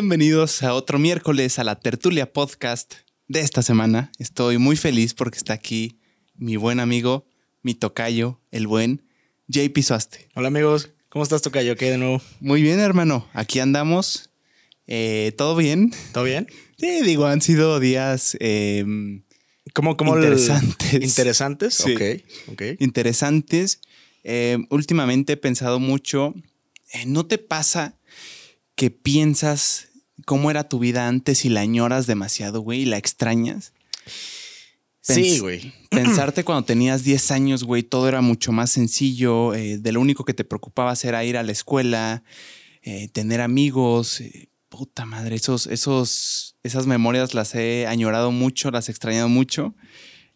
Bienvenidos a otro miércoles a la tertulia podcast de esta semana. Estoy muy feliz porque está aquí mi buen amigo, mi tocayo, el buen JP Suaste. Hola amigos, ¿cómo estás tocayo? ¿Qué de nuevo? Muy bien, hermano. Aquí andamos. Eh, ¿Todo bien? ¿Todo bien? Sí, digo, han sido días em, ¿Cómo, cómo interesantes. ¿Interesantes? Sí. Ok, ok. interesantes. Eh, últimamente he pensado mucho. ¿No te pasa que piensas cómo era tu vida antes y la añoras demasiado, güey, y la extrañas? Sí, güey. Pensarte cuando tenías 10 años, güey, todo era mucho más sencillo. eh, de lo único que te preocupaba era ir a la escuela, eh, tener amigos. eh, puta madre, esos, esos, esas memorias las he añorado mucho, las he extrañado mucho.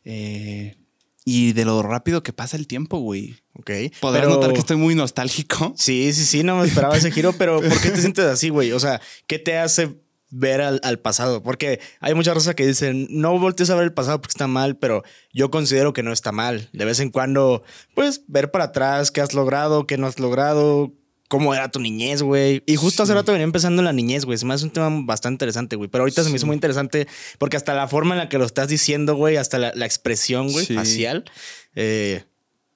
eh, y de lo rápido que pasa el tiempo, güey. Ok. Podrás Pero- notar que estoy muy nostálgico. Sí, sí, sí, no me esperaba ese giro, pero ¿por qué te sientes así, güey? O sea, ¿qué te hace ver al, al pasado? Porque hay mucha raza que dicen, no voltees a ver el pasado porque está mal, pero yo considero que no está mal. De vez en cuando, pues, ver para atrás qué has logrado, qué no has logrado, cómo era tu niñez, güey. Y justo hace rato venía empezando la niñez, güey. Se me hace un tema bastante interesante, güey. Pero ahorita se me hizo muy interesante porque hasta la forma en la que lo estás diciendo, güey, hasta la, la expresión, güey, Sí. facial, eh,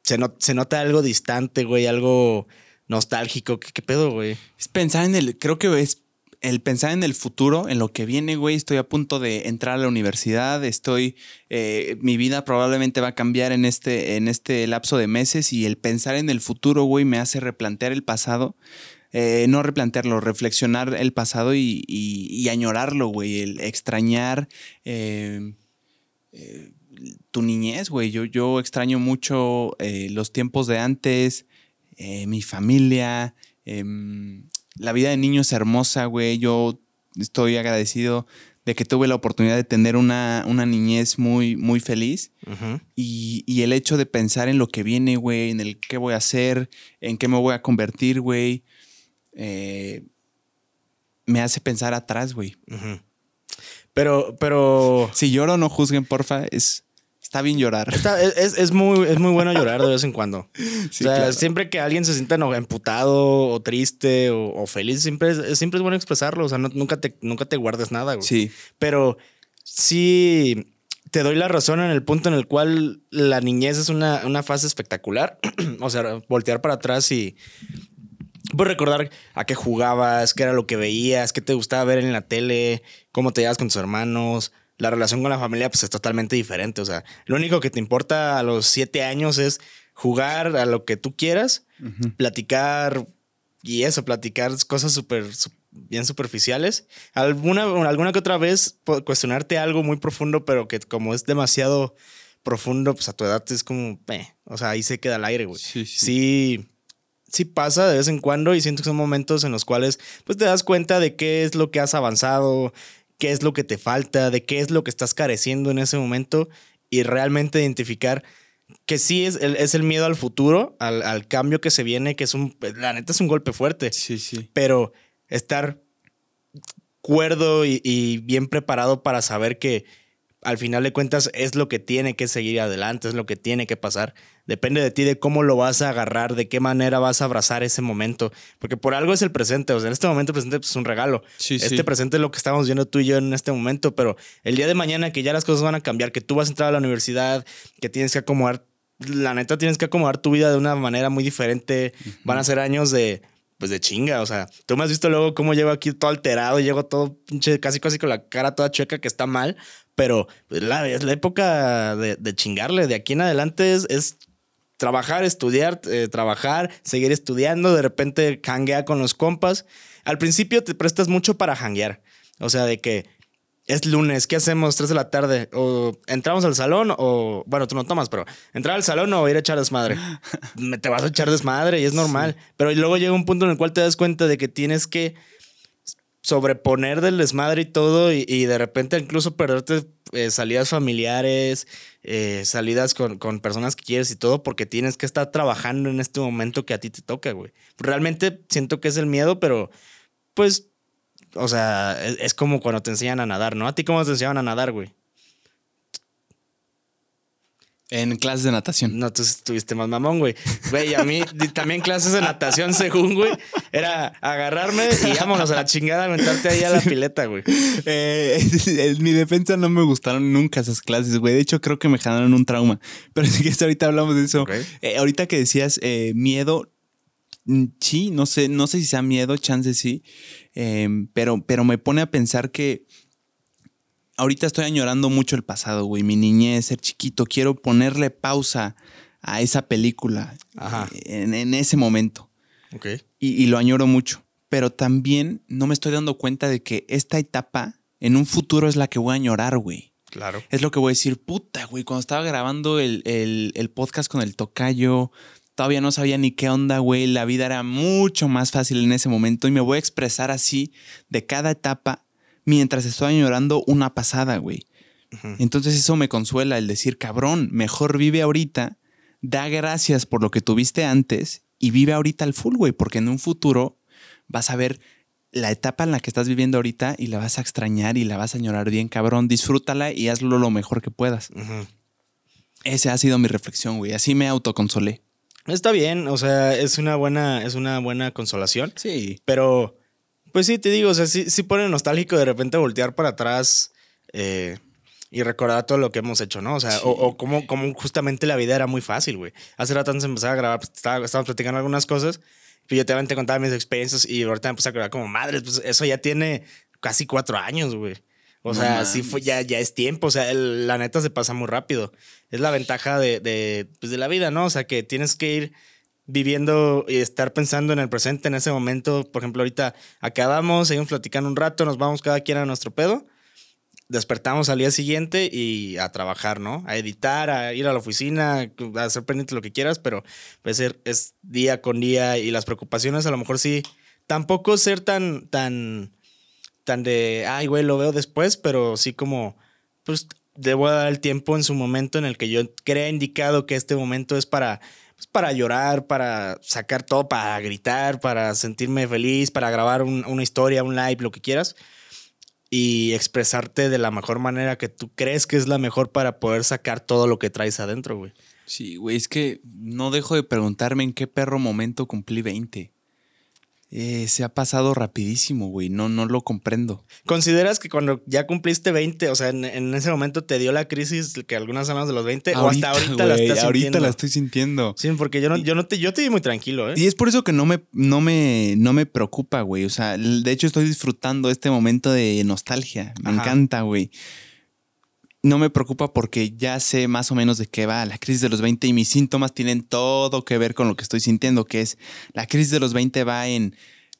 se nota algo distante, güey, algo nostálgico. ¿Qué, qué pedo, güey? Es pensar en el, creo que es el pensar en el futuro, en lo que viene, güey. Estoy a punto de entrar a la universidad, estoy, eh, mi vida probablemente va a cambiar en este, en este lapso de meses y el pensar en el futuro, güey, me hace replantear el pasado. Eh, no replantearlo, reflexionar el pasado y, añorarlo, güey, el extrañar eh, eh, tu niñez, güey. Yo, yo extraño mucho eh, los tiempos de antes, mi familia. em, la vida de niño es hermosa, güey. Yo estoy agradecido de que tuve la oportunidad de tener una, una niñez muy, muy feliz. Y, y el hecho de pensar en lo que viene, güey, en el qué voy a hacer, en qué me voy a convertir, güey, eh, me hace pensar atrás, güey. Pero, pero. Si lloro, no juzguen, porfa. Es, está bien llorar. está- es, es- muy, es muy bueno llorar de vez en cuando. Sí, o sea, claro. siempre que alguien se sienta emputado o triste o, o feliz, siempre es, siempre es bueno expresarlo. O sea, no- nunca, te, nunca te guardes nada, güey. Sí, Pero sí te doy la razón en el punto en el cual la niñez es una, una fase espectacular. o sea, voltear para atrás y pues recordar a qué jugabas, qué era lo que veías, qué te gustaba ver en la tele, cómo te llevas con tus hermanos. La relación con la familia pues es totalmente diferente. O sea, lo único que te importa a los siete años es jugar a lo que tú quieras platicar y eso, platicar cosas súper bien superficiales. Alguna, alguna que otra vez cuestionarte algo muy profundo, pero que como es demasiado profundo, pues a tu edad es como, eh, o sea, ahí se queda el aire, güey. Sí, sí. Sí, sí pasa de vez en cuando y siento que son momentos en los cuales pues te das cuenta de qué es lo que has avanzado, qué es lo que te falta, de qué es lo que estás careciendo en ese momento y realmente identificar que sí es el, es el miedo al futuro, al, al cambio que se viene, que es un, la neta es un golpe fuerte, Sí, sí. pero estar cuerdo y, y bien preparado para saber que al final de cuentas es lo que tiene que seguir adelante, es lo que tiene que pasar. Depende de ti de cómo lo vas a agarrar, de qué manera vas a abrazar ese momento, porque por algo es el presente, o sea, en este momento el presente pues, es un regalo. Sí, este sí. presente es lo que estamos viendo tú y yo en este momento, pero el día de mañana que ya las cosas van a cambiar, que tú vas a entrar a la universidad, que tienes que acomodar, la neta tienes que acomodar tu vida de una manera muy diferente, van a ser años de pues de chinga, o sea, tú me has visto luego cómo llego aquí todo alterado, llego todo pinche, casi casi con la cara toda chueca que está mal, pero pues, la, es la época de, de chingarle, de aquí en adelante es, es trabajar, estudiar, eh, trabajar, seguir estudiando, de repente hanguear con los compas. Al principio te prestas mucho para hanguear, o sea, de que es lunes, ¿qué hacemos? Tres de la tarde. O entramos al salón o, bueno, tú no tomas, pero entrar al salón o ir a echar desmadre. Me- te vas a echar desmadre y es normal. Pero luego llega un punto en el cual te das cuenta de que tienes que sobreponer del desmadre y todo y, y de repente incluso perderte eh, salidas familiares, eh, salidas con, con personas que quieres y todo porque tienes que estar trabajando en este momento que a ti te toca, güey. Realmente siento que es el miedo, pero pues, o sea, es, es como cuando te enseñan a nadar, ¿no? ¿A ti cómo te enseñaban a nadar, güey? En clases de natación. No, tú estuviste más mamón, güey. Güey, a mí también clases de natación, según, güey, era agarrarme y vámonos a la chingada, aventarte ahí a la pileta, güey. Eh, en mi defensa no me gustaron nunca esas clases, güey. De hecho, creo que me generaron un trauma. Pero sí que ahorita hablamos de eso. Eh, ahorita que decías eh, miedo, mm, sí, no sé, no sé si sea miedo, chance sí. Em, pero, pero me pone a pensar que ahorita estoy añorando mucho el pasado, güey. Mi niñez, ser chiquito. Quiero ponerle pausa a esa película En, ese momento. Ok. Y, lo añoro mucho. Pero también no me estoy dando cuenta de que esta etapa en un futuro es la que voy a añorar, güey. Claro. Es lo que voy a decir, puta, güey. Cuando estaba grabando el, el podcast con el tocayo, todavía no sabía ni qué onda, güey. La vida era mucho más fácil en ese momento y me voy a expresar así de cada etapa mientras estoy añorando una pasada, güey. Entonces eso me consuela el decir, cabrón, mejor vive ahorita, da gracias por lo que tuviste antes y vive ahorita al full, güey, porque en un futuro vas a ver la etapa en la que estás viviendo ahorita y la vas a extrañar y la vas a añorar bien, cabrón. Disfrútala y hazlo lo mejor que puedas. Esa ha sido mi reflexión, güey. Así me autoconsolé. Está bien, o sea, es una buena, es una buena consolación. Sí. Pero pues sí, te digo, o sea, sí, sí pone nostálgico de repente voltear para atrás eh, y recordar todo lo que hemos hecho, ¿no? O sea, o, como, justamente la vida era muy fácil, güey. Hace rato antes de empezar a grabar, pues, estábamos platicando algunas cosas, y yo te contaba mis experiencias y ahorita me puse a grabar como madre, pues eso ya tiene casi cuatro años, güey. O sea, sí fue, ya, ya es tiempo. O sea, la neta se pasa muy rápido. Es la ventaja de, de, pues de la vida, ¿no? O sea, que tienes que ir viviendo y estar pensando en el presente en ese momento. Por ejemplo, ahorita acabamos, seguimos platicando un rato, nos vamos cada quien a nuestro pedo. Despertamos al día siguiente y a trabajar, ¿no? A editar, a ir a la oficina, a hacer pendiente lo que quieras, pero pues es día con día y las preocupaciones a lo mejor sí. Tampoco ser tan, tan, tan de, ay, güey, lo veo después, pero sí como, pues debo dar el tiempo en su momento en el que yo crea indicado que este momento es para pues, para llorar, para sacar todo, para gritar, para sentirme feliz, para grabar una historia, un live, lo que quieras. Y expresarte de la mejor manera que tú crees que es la mejor para poder sacar todo lo que traes adentro, güey. Sí, güey, es que no dejo de preguntarme en qué perro momento cumplí 20. Eh, se ha pasado rapidísimo, güey. No, no lo comprendo. ¿Consideras que cuando ya cumpliste 20, o sea, en, ese momento te dio la crisis que algunas semanas de los 20 o hasta ahorita la estás sintiendo? Ahorita la estoy sintiendo. Sí, porque yo no, yo no te, yo te di muy tranquilo, ¿eh? Y es por eso que no me, no me, no me preocupa, güey. O sea, de hecho estoy disfrutando este momento de nostalgia. Me encanta, güey no me preocupa porque ya sé más o menos de qué va la crisis de los 20 y mis síntomas tienen todo que ver con lo que estoy sintiendo, que es la crisis de los 20 va en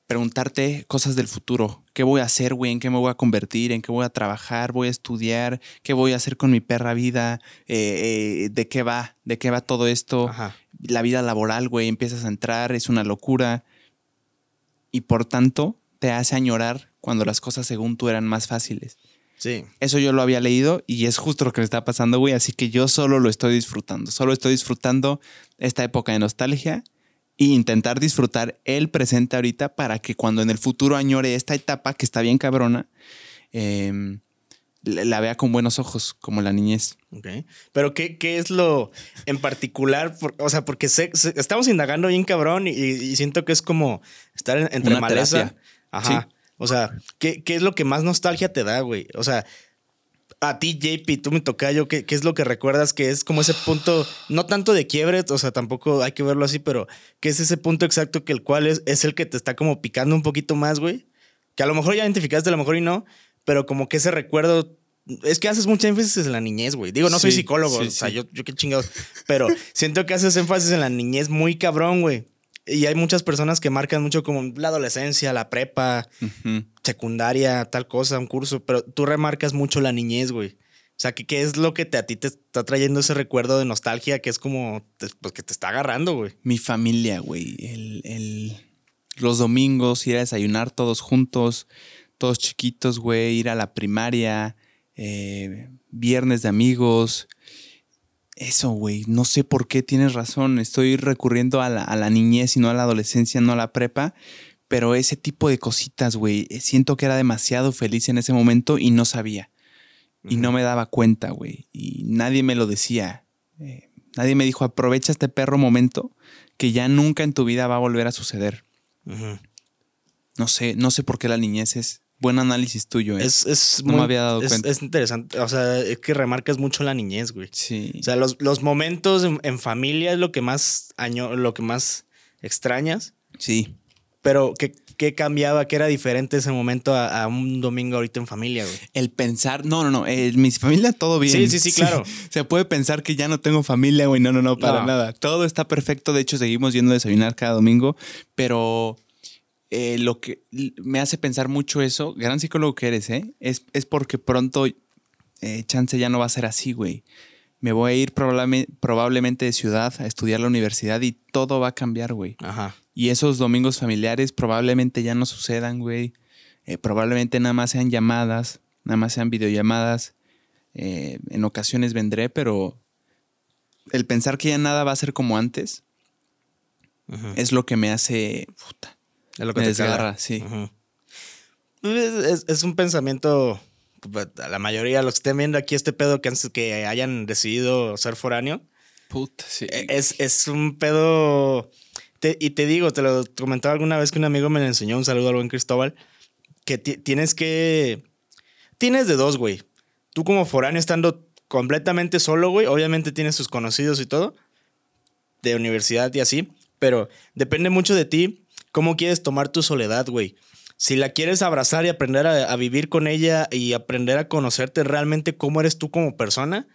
preguntarte cosas del futuro. ¿Qué voy a hacer, güey? ¿En qué me voy a convertir? ¿En qué voy a trabajar? ¿Voy a estudiar? ¿Qué voy a hacer con mi perra vida? Eh, eh, ¿De qué va? ¿De qué va todo esto? La vida laboral, güey, empiezas a entrar, es una locura. Y por tanto, te hace añorar cuando las cosas según tú eran más fáciles. Sí. Eso yo lo había leído y es justo lo que me está pasando, güey. Así que yo solo lo estoy disfrutando. Solo estoy disfrutando esta época de nostalgia e intentar disfrutar el presente ahorita para que cuando en el futuro añore esta etapa que está bien cabrona, em, la vea con buenos ojos, como la niñez. Ok. Pero, ¿qué, qué es lo en particular? o sea, porque estamos indagando bien cabrón y, siento que es como estar entre Una maleza. Ajá. O sea, ¿qué, ¿qué, es lo que más nostalgia te da, güey? O sea, a ti, JP, tú me toca yo, ¿qué, ¿qué, es lo que recuerdas que es como ese punto, no tanto de quiebre, o sea, tampoco hay que verlo así, pero ¿qué es ese punto exacto que el cual es, es el que te está como picando un poquito más, güey? Que a lo mejor ya identificaste, a lo mejor y no, pero como que ese recuerdo es que haces mucha énfasis en la niñez, güey. Digo, no soy psicólogo, o sea, yo, yo qué chingados. Pero siento que haces énfasis en la niñez muy cabrón, güey. Y hay muchas personas que marcan mucho como la adolescencia, la prepa, secundaria, tal cosa, un curso, pero tú remarcas mucho la niñez, güey. O sea, ¿qué, es lo que te, a ti te está trayendo ese recuerdo de nostalgia que es como, pues que te está agarrando, güey? Mi familia, güey. El, los domingos, ir a desayunar todos juntos, todos chiquitos, güey, ir a la primaria, eh, viernes de amigos, eso, güey, no sé por qué tienes razón. Estoy recurriendo a la, niñez y no a la adolescencia, no a la prepa. Pero ese tipo de cositas, güey, eh, siento que era demasiado feliz en ese momento y no sabía. Y no me daba cuenta, güey. Y nadie me lo decía. eh, nadie me dijo, aprovecha este perro momento que ya nunca en tu vida va a volver a suceder. No sé, no sé por qué la niñez es buen análisis tuyo. ¿eh? Es, no me había dado es, cuenta. Es interesante. O sea, es que remarcas mucho la niñez, güey. Sí. O sea, los, los momentos en, en, familia es lo que más año, lo que más extrañas. Sí. Pero, ¿qué, ¿qué, cambiaba? ¿Qué era diferente ese momento a, a, un domingo ahorita en familia, güey? El pensar, no, no, no, en mi familia todo bien. Sí, sí, sí, claro. Se puede pensar que ya no tengo familia, güey, no, no, no, para no. nada. Todo está perfecto, de hecho seguimos yendo a desayunar cada domingo, pero eh, lo que me hace pensar mucho eso, gran psicólogo que eres, ¿eh? Es, es porque pronto eh, chance ya no va a ser así, güey. Me voy a ir probable, probablemente de ciudad a estudiar la universidad y todo va a cambiar, güey. Ajá. Y esos domingos familiares probablemente ya no sucedan, güey. Eh, probablemente nada más sean llamadas, nada más sean videollamadas. En ocasiones vendré, pero el pensar que ya nada va a ser como antes es lo que me hace. Puta, es lo que me te desgarra, caga. sí. Es, es, es, un pensamiento. pues, A la mayoría, los que estén viendo aquí este pedo que, que hayan decidido ser foráneo. Puta, sí. Es, es un pedo. Te, y te digo, te lo comentaba alguna vez que un amigo me enseñó, un saludo al buen Cristóbal, que tienes que... Tienes de dos, güey. Tú como foráneo estando completamente solo, güey, obviamente tienes tus conocidos y todo, de universidad y así, pero depende mucho de ti cómo quieres tomar tu soledad, güey. Si la quieres abrazar y aprender a, a vivir con ella y aprender a conocerte realmente cómo eres tú como persona,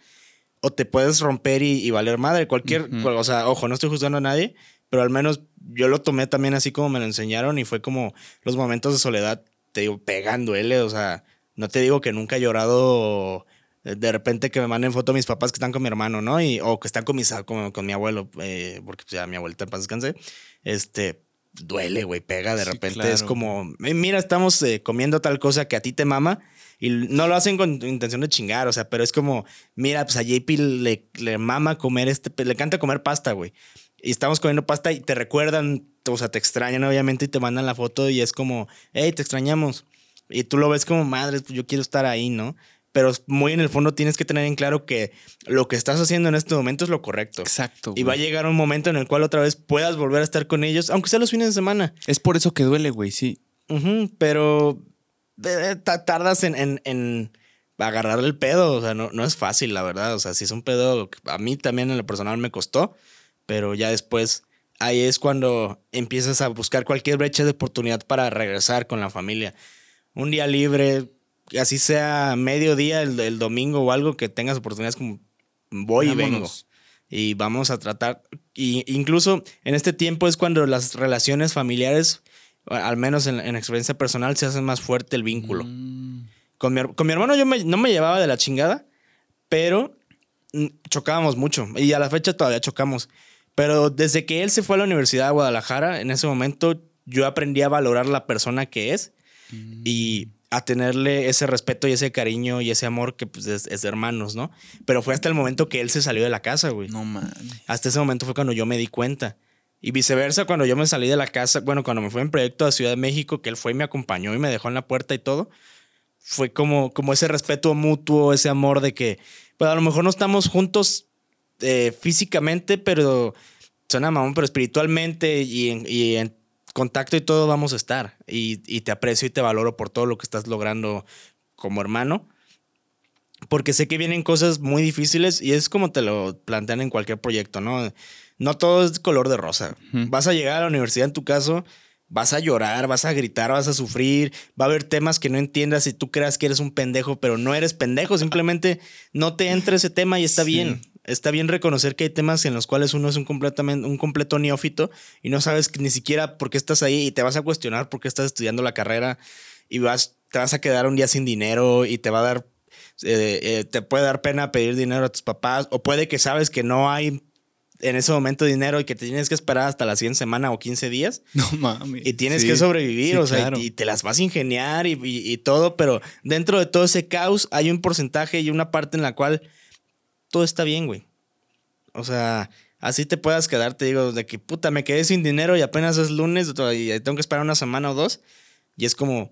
o te puedes romper y, y valer madre. Cualquier, uh -huh. o sea, ojo, no estoy juzgando a nadie, pero al menos yo lo tomé también así como me lo enseñaron y fue como los momentos de soledad, te digo, pegando, él, o sea, no te digo que nunca he llorado de repente que me manden foto a mis papás que están con mi hermano, ¿no? Y, o que están con, mis, con, con mi abuelo, eh, porque pues, ya mi abuelita en paz descanse, este, duele, güey, pega de sí, repente, claro. es como, mira, estamos eh, comiendo tal cosa que a ti te mama, y no lo hacen con intención de chingar, o sea, pero es como, mira, pues a JP le, le mama comer este, le encanta comer pasta, güey. Y estamos comiendo pasta y te recuerdan, o sea, te extrañan obviamente y te mandan la foto y es como, hey, te extrañamos. Y tú lo ves como, madre, pues yo quiero estar ahí, ¿no? Pero muy en el fondo tienes que tener en claro que lo que estás haciendo en este momento es lo correcto. Exacto. Y va a llegar un momento en el cual otra vez puedas volver a estar con ellos, aunque sea los fines de semana. Es por eso que duele, güey, sí. Uh -huh, pero eh, tardas en, en, en, agarrar el pedo. O sea, no, no es fácil, la verdad. O sea, si es un pedo, a mí también en lo personal me costó, pero ya después ahí es cuando empiezas a buscar cualquier brecha de oportunidad para regresar con la familia. Un día libre, así sea mediodía el, el domingo o algo que tengas oportunidades como voy Vámonos. y vengo. Y vamos a tratar, y incluso en este tiempo es cuando las relaciones familiares, al menos en, en experiencia personal, se hacen más fuerte el vínculo. Mm. Con, mi, con mi hermano yo me, no me llevaba de la chingada, pero chocábamos mucho y a la fecha todavía chocamos. Pero desde que él se fue a la Universidad de Guadalajara, en ese momento yo aprendí a valorar la persona que es mm. y a tenerle ese respeto y ese cariño y ese amor que pues, es, es, de hermanos, ¿no? Pero fue hasta el momento que él se salió de la casa, güey. No man. Hasta ese momento fue cuando yo me di cuenta. Y viceversa, cuando yo me salí de la casa, bueno, cuando me fui en proyecto a Ciudad de México, que él fue y me acompañó y me dejó en la puerta y todo, fue como, como ese respeto mutuo, ese amor de que, pues a lo mejor no estamos juntos eh, físicamente, pero suena mamón, pero espiritualmente y en, y en contacto y todo vamos a estar. Y, y, te aprecio y te valoro por todo lo que estás logrando como hermano. Porque sé que vienen cosas muy difíciles y es como te lo plantean en cualquier proyecto, ¿no? No todo es color de rosa. Uh -huh. Vas a llegar a la universidad en tu caso, vas a llorar, vas a gritar, vas a sufrir, va a haber temas que no entiendas y tú creas que eres un pendejo, pero no eres pendejo, simplemente no te entra ese tema y está sí. bien está bien reconocer que hay temas en los cuales uno es un, completamente, un completo neófito y no sabes ni siquiera por qué estás ahí y te vas a cuestionar por qué estás estudiando la carrera y vas, te vas a quedar un día sin dinero y te va a dar, eh, eh, te puede dar pena pedir dinero a tus papás o puede que sabes que no hay en ese momento dinero y que te tienes que esperar hasta la 100 semana o 15 días. No mames. Y tienes sí. que sobrevivir, sí, o sea, claro. y, y, te las vas a ingeniar y, y, y, todo, pero dentro de todo ese caos hay un porcentaje y una parte en la cual todo está bien, güey. O sea, así te puedas quedar, te digo, de que puta, me quedé sin dinero y apenas es lunes y tengo que esperar una semana o dos. Y es como,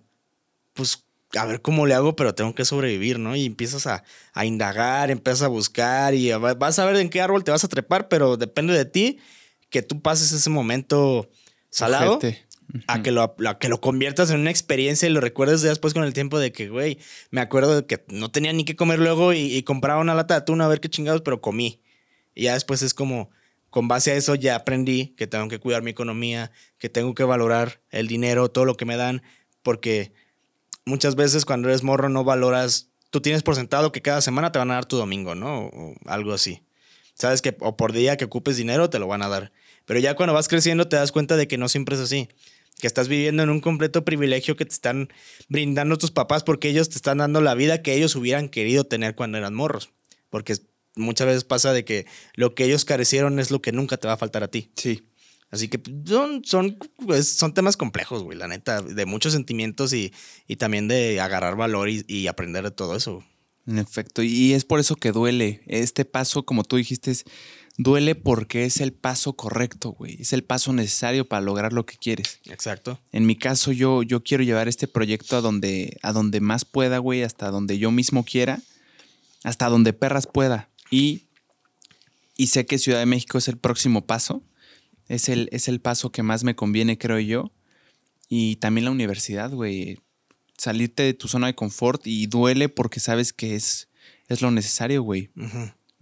pues a ver cómo le hago, pero tengo que sobrevivir, ¿no? Y empiezas a, indagar, empiezas a buscar y vas a ver en qué árbol te vas a trepar, pero depende de ti que tú pases ese momento salado. A que, lo, que lo conviertas en una experiencia y lo recuerdes después con el tiempo de que, güey, me acuerdo de que no tenía ni qué comer luego y, y compraba una lata de atún a ver qué chingados, pero comí. Y ya después es como, con base a eso ya aprendí que tengo que cuidar mi economía, que tengo que valorar el dinero, todo lo que me dan, porque muchas veces cuando eres morro no valoras, tú tienes por sentado que cada semana te van a dar tu domingo, ¿no? O algo así. Sabes que o por día que ocupes dinero te lo van a dar. Pero ya cuando vas creciendo te das cuenta de que no siempre es así. Que estás viviendo en un completo privilegio que te están brindando tus papás porque ellos te están dando la vida que ellos hubieran querido tener cuando eran morros. Porque muchas veces pasa de que lo que ellos carecieron es lo que nunca te va a faltar a ti. Sí. Así que son, son, pues, son temas complejos, güey, la neta, de muchos sentimientos y, y también de agarrar valor y, y, aprender de todo eso. En efecto, y es por eso que duele. Este paso, como tú dijiste, duele porque es el paso correcto, güey. Es el paso necesario para lograr lo que quieres. Exacto. En mi caso, yo, yo quiero llevar este proyecto a donde, a donde más pueda, güey, hasta donde yo mismo quiera, hasta donde perras pueda. Y, y sé que Ciudad de México es el próximo paso. Es el, es el paso que más me conviene, creo yo. Y también la universidad, güey. Salirte de tu zona de confort y duele porque sabes que es, es lo necesario, güey.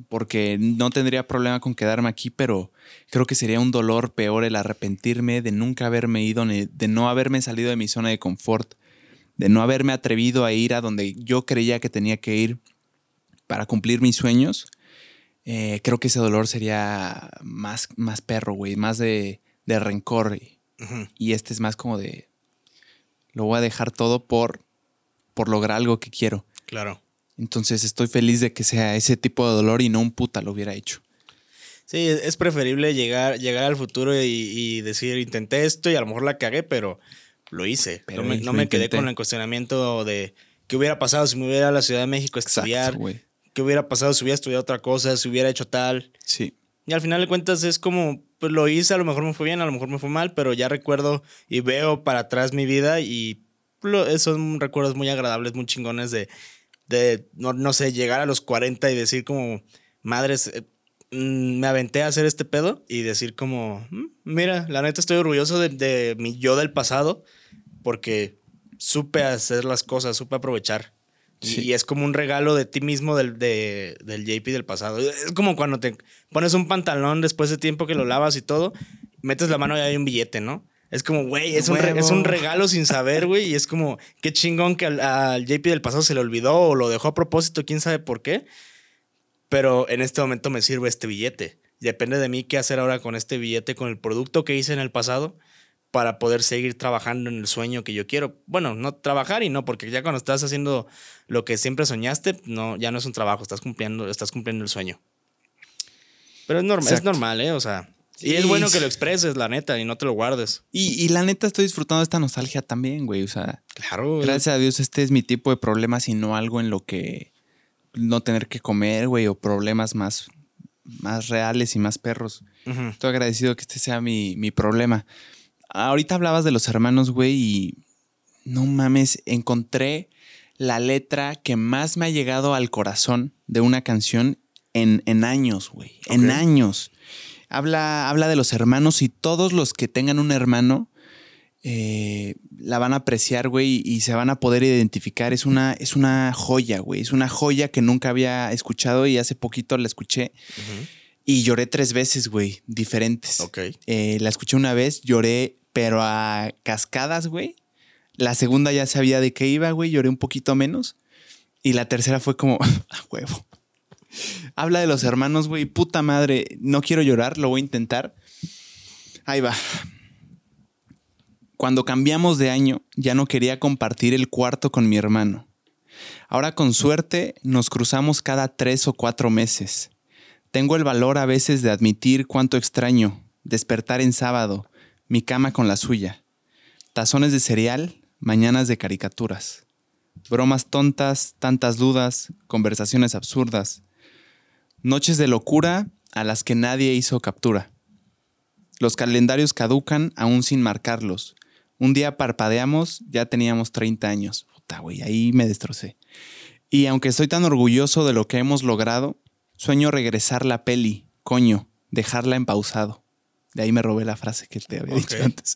Porque no tendría problema con quedarme aquí, pero creo que sería un dolor peor el arrepentirme de nunca haberme ido, de no haberme salido de mi zona de confort, de no haberme atrevido a ir a donde yo creía que tenía que ir para cumplir mis sueños eh, creo que ese dolor sería más, más perro, güey, más de, rencor. Y este es más como de, lo voy a dejar todo por, por lograr algo que quiero. Claro. Entonces estoy feliz de que sea ese tipo de dolor y no un puta lo hubiera hecho. Sí, es preferible llegar, llegar al futuro y, decir, intenté esto y a lo mejor la cagué, pero lo hice. Pero no me, quedé con el cuestionamiento de qué hubiera pasado si me hubiera a la Ciudad de México a estudiar, qué hubiera pasado si hubiera estudiado otra cosa, si hubiera hecho tal. Sí. Y al final de cuentas es como, pues lo hice, a lo mejor me fue bien, a lo mejor me fue mal, pero ya recuerdo y veo para atrás mi vida y son recuerdos muy agradables, muy chingones de, de no, sé, llegar a los 40 y decir como, madres, eh, mm, me aventé a hacer este pedo y decir como, mm, mira, la neta estoy orgulloso de, de mi yo del pasado porque supe hacer las cosas, supe aprovechar. Y es como un regalo de ti mismo del, de, del JP del pasado. Es como cuando te pones un pantalón después de tiempo que lo lavas y todo, metes la mano y hay un billete, ¿no? Es como, güey, es, un es un regalo sin saber, güey. Y es como, qué chingón que al, JP del pasado se le olvidó o lo dejó a propósito, quién sabe por qué. Pero en este momento me sirve este billete. Depende de mí qué hacer ahora con este billete, con el producto que hice en el pasado para poder seguir trabajando en el sueño que yo quiero. Bueno, no trabajar y no, porque ya cuando estás haciendo lo que siempre soñaste, no, ya no es un trabajo, estás cumpliendo, estás cumpliendo el sueño. Pero es normal, es normal, ¿eh? O sea, y es bueno que lo expreses, la neta, y no te lo guardes. Y, y la neta estoy disfrutando de esta nostalgia también, güey. O sea, claro. Gracias a Dios, este es mi tipo de problemas y no algo en lo que no tener que comer, güey, o problemas más, más reales y más perros. Estoy agradecido que este sea mi, mi problema. Ahorita hablabas de los hermanos, güey, y no mames, encontré la letra que más me ha llegado al corazón de una canción en, en años, güey. En años. Habla, habla de los hermanos y todos los que tengan un hermano eh, la van a apreciar, güey, y se van a poder identificar. Es una, es una joya, güey. Es una joya que nunca había escuchado y hace poquito la escuché. Y lloré tres veces, güey, diferentes. Ok. Eh, la escuché una vez, lloré pero a cascadas, güey. La segunda ya sabía de qué iba, güey, lloré un poquito menos. Y la tercera fue como, a huevo. Habla de los hermanos, güey, puta madre, no quiero llorar, lo voy a intentar. Ahí va. Cuando cambiamos de año, ya no quería compartir el cuarto con mi hermano. Ahora con suerte nos cruzamos cada tres o cuatro meses. Tengo el valor a veces de admitir cuánto extraño despertar en sábado, mi cama con la suya, tazones de cereal, mañanas de caricaturas, bromas tontas, tantas dudas, conversaciones absurdas, noches de locura a las que nadie hizo captura. Los calendarios caducan aún sin marcarlos, Un día parpadeamos, ya teníamos 30 años. Puta, güey, ahí me destrocé. Y aunque estoy tan orgulloso de lo que hemos logrado, sueño regresar la peli, coño, dejarla en pausado. De ahí me robé la frase que te había dicho antes.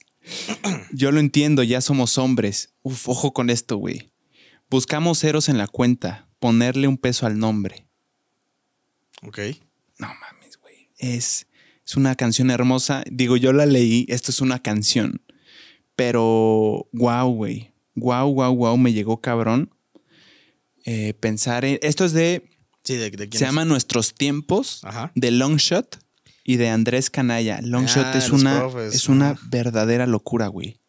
Yo lo entiendo, ya somos hombres. Uf, ojo con esto, güey. Buscamos ceros en la cuenta, ponerle un peso al nombre. Ok. No mames, güey. Es, es una canción hermosa. Digo, yo la leí, esto es una canción. Pero, wow, güey. Wow, wow, wow, me llegó cabrón. Eh, pensar en. Esto es de. Sí, de, de quién Se es? llama Nuestros Tiempos, Ajá. de Longshot y de Andrés Canalla. Longshot Ah, es una, profes, es una ajá. verdadera locura, güey.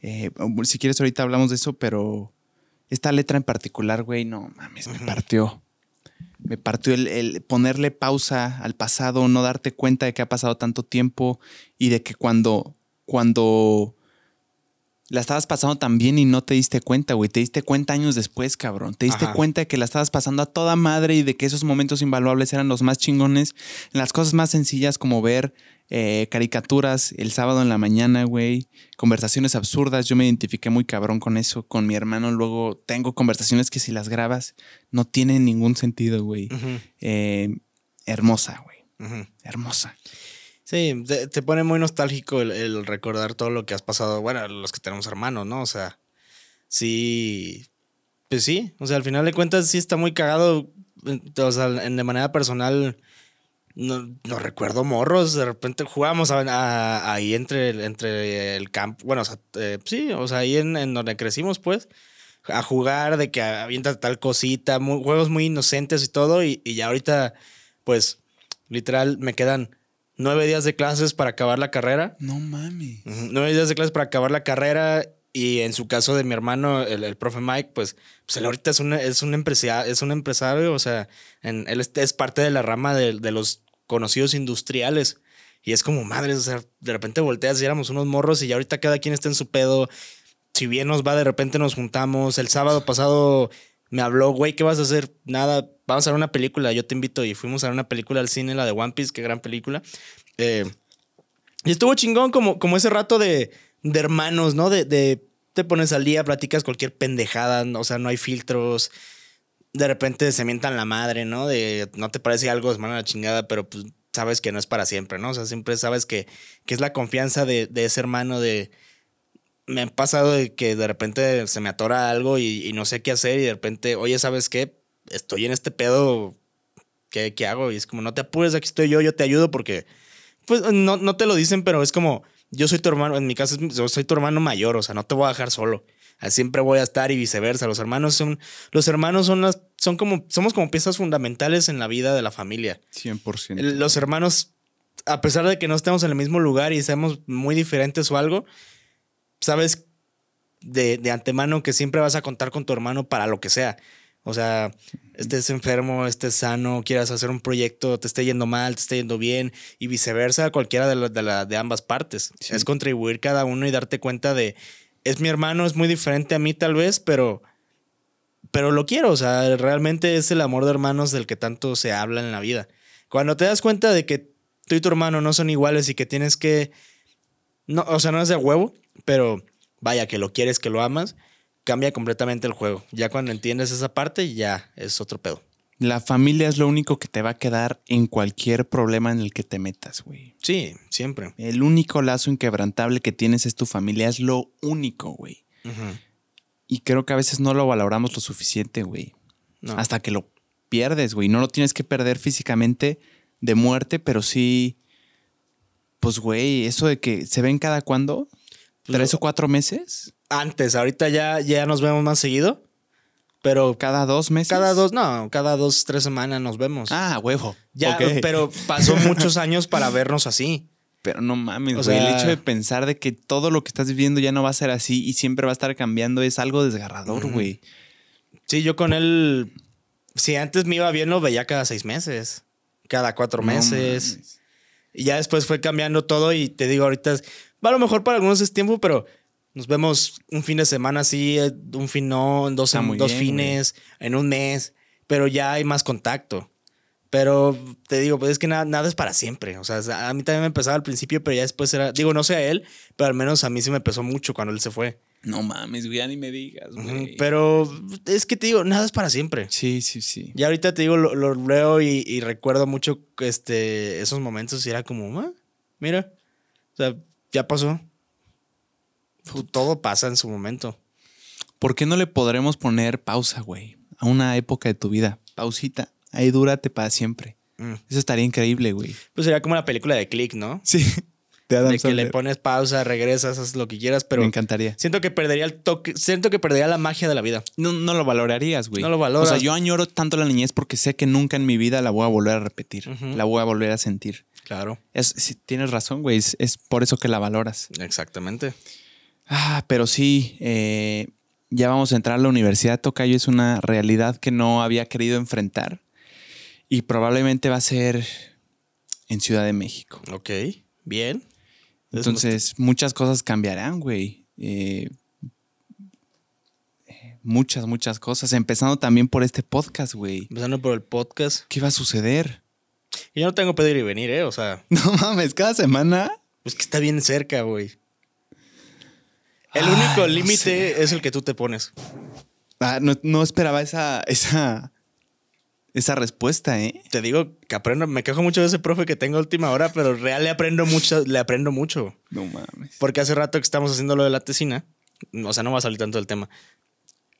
Eh, si quieres, ahorita hablamos de eso, pero esta letra en particular, güey, no mames, me partió. Me partió el, el ponerle pausa al pasado, no darte cuenta de que ha pasado tanto tiempo y de que cuando, cuando la estabas pasando tan bien y no te diste cuenta, güey. Te diste cuenta años después, cabrón. Te diste Ajá. cuenta de que la estabas pasando a toda madre y de que esos momentos invaluables eran los más chingones. Las cosas más sencillas como ver eh, caricaturas el sábado en la mañana, güey. Conversaciones absurdas. Yo me identifiqué muy cabrón con eso. Con mi hermano luego tengo conversaciones que si las grabas no tienen ningún sentido, güey. Eh, hermosa, güey. Hermosa. Sí, te, te pone muy nostálgico el, el recordar todo lo que has pasado. Bueno, los que tenemos hermanos, ¿no? O sea, sí. Pues sí, o sea, al final de cuentas sí está muy cagado. O sea, en- de manera personal, no, no recuerdo morros. De repente jugábamos a- a- ahí entre, el- entre el campo. Bueno, o sea, eh, sí, o sea, ahí en, en donde crecimos, pues. A jugar, de que avienta tal cosita, muy- juegos muy inocentes y todo. Y, y ya ahorita, pues, literal, me quedan nueve días de clases para acabar la carrera. No. Ujú, Nueve días de clases para acabar la carrera. Y en su caso de mi hermano, el, el profe Mike, pues, pues él ahorita es un, es un, empresario, es un empresario, o sea, en- él es, es parte de la rama de, de los conocidos industriales. Y es como, madre, o sea, de repente volteas y éramos unos morros y ya ahorita cada quien está en su pedo. Si bien nos va, de repente nos juntamos. El sábado pasado me habló, güey, ¿qué vas a hacer? Nada, vamos a ver una película, yo te invito. Y fuimos a ver una película al cine, la de One Piece, qué gran película. Eh, y estuvo chingón como, como ese rato de, de hermanos, ¿no? De, de te pones al día, platicas cualquier pendejada, o sea, no hay filtros. De repente se mientan la madre, ¿no? De no te parece algo, es mano a la chingada, pero pues sabes que no es para siempre, ¿no? O sea, siempre sabes que, que es la confianza de, de ese hermano de... Me ha pasado de que de repente se me atora algo y, no sé qué hacer y de repente, oye, ¿sabes qué? Estoy en este pedo, ¿qué, qué hago? Y es como, no te apures, aquí estoy yo, yo te ayudo porque pues no, no te lo dicen, pero es como, yo soy tu hermano, en mi caso soy tu hermano mayor, o sea, no te voy a dejar solo. Ah, Siempre voy a estar y viceversa. Los hermanos son, los hermanos son las, son como, somos como piezas fundamentales en la vida de la familia. 100%. El- Los hermanos, a pesar de que no estemos en el mismo lugar y seamos muy diferentes o algo, sabes de, de antemano que siempre vas a contar con tu hermano para lo que sea. O sea, estés enfermo, estés sano, quieras hacer un proyecto, te esté yendo mal, te esté yendo bien y viceversa, cualquiera de, la- de, la- de ambas partes. Sí. Es contribuir cada uno y darte cuenta de, es mi hermano, es muy diferente a mí tal vez, pero, pero lo quiero. O sea, realmente es el amor de hermanos del que tanto se habla en la vida. Cuando te das cuenta de que tú y tu hermano no son iguales y que tienes que, no, o sea, no es de huevo, pero vaya, que lo quieres, que lo amas, cambia completamente el juego. Ya cuando entiendes esa parte, ya es otro pedo. La familia es lo único que te va a quedar en cualquier problema en el que te metas, güey. Sí, siempre. El único lazo inquebrantable que tienes es tu familia, es lo único, güey. Y creo que a veces no lo valoramos lo suficiente, güey. No. Hasta que lo pierdes, güey. No lo tienes que perder físicamente de muerte, pero sí. Pues, güey, eso de que se ven cada cuándo, Pues, tres o cuatro meses, Antes, ahorita ya, ya nos vemos más seguido, pero cada dos meses. cada dos, no, cada dos, tres semanas nos vemos. Ah, huevo. ya, pero pasó muchos años para vernos así. Pero no mames, O güey. sea- el hecho de pensar de que todo lo que estás viviendo ya no va a ser así y siempre va a estar cambiando es algo desgarrador, güey. Sí, yo con él, si antes me iba bien, lo veía cada seis meses, cada cuatro meses. Y ya después fue cambiando todo y te digo, ahorita a lo mejor para algunos es tiempo, pero nos vemos un fin de semana así, eh, un fin no, en dos, muy dos bien, fines, en un mes, pero ya hay más contacto. Pero te digo, pues es que nada, nada es para siempre. O sea, a mí también me empezaba al principio, pero ya después era. Digo, no sé a él, pero al menos a mí sí me pesó mucho cuando él se fue. No mames, güey, ya ni me digas, güey. Pero es que te digo, nada es para siempre. Sí, sí, sí. Ya ahorita te digo, lo, lo leo y, y, recuerdo mucho este, esos momentos y era como, ah, mira, o sea, ya pasó. Todo pasa en su momento. ¿Por qué no le podremos poner pausa, güey? A una época de tu vida. Pausita. Ahí dúrate para siempre. Mm. Eso estaría increíble, güey. Pues sería como la película de Click, ¿no? Sí. de que le pones pausa, regresas, haces lo que quieras, pero. Me encantaría. Siento que perdería el toque. Siento que perdería la magia de la vida. No, no lo valorarías, güey. No lo valoras. O sea, yo añoro tanto la niñez porque sé que nunca en mi vida la voy a volver a repetir. La voy a volver a sentir. Claro. Es, si tienes razón, güey. Es, es, por eso que la valoras. Exactamente. Ah, pero sí. Eh, ya vamos a entrar a la universidad. Tocayo es una realidad que no había querido enfrentar. Y probablemente va a ser en Ciudad de México. Ok, bien. Entonces, muchas cosas cambiarán, güey. Eh, muchas, muchas cosas. Empezando también por este podcast, güey. Empezando por el podcast. ¿Qué va a suceder? Yo no tengo pedir y venir, ¿eh? O sea. No mames, cada semana. Pues que está bien cerca, güey. El único límite es el que tú te pones. Ah, no, no esperaba esa, esa, esa respuesta, ¿eh? Te digo que aprendo, me quejo mucho de ese profe que tengo última hora, pero real le aprendo mucho, le aprendo mucho. No mames. Porque hace rato que estamos haciendo lo de la tesina, o sea, no va a salir tanto del tema.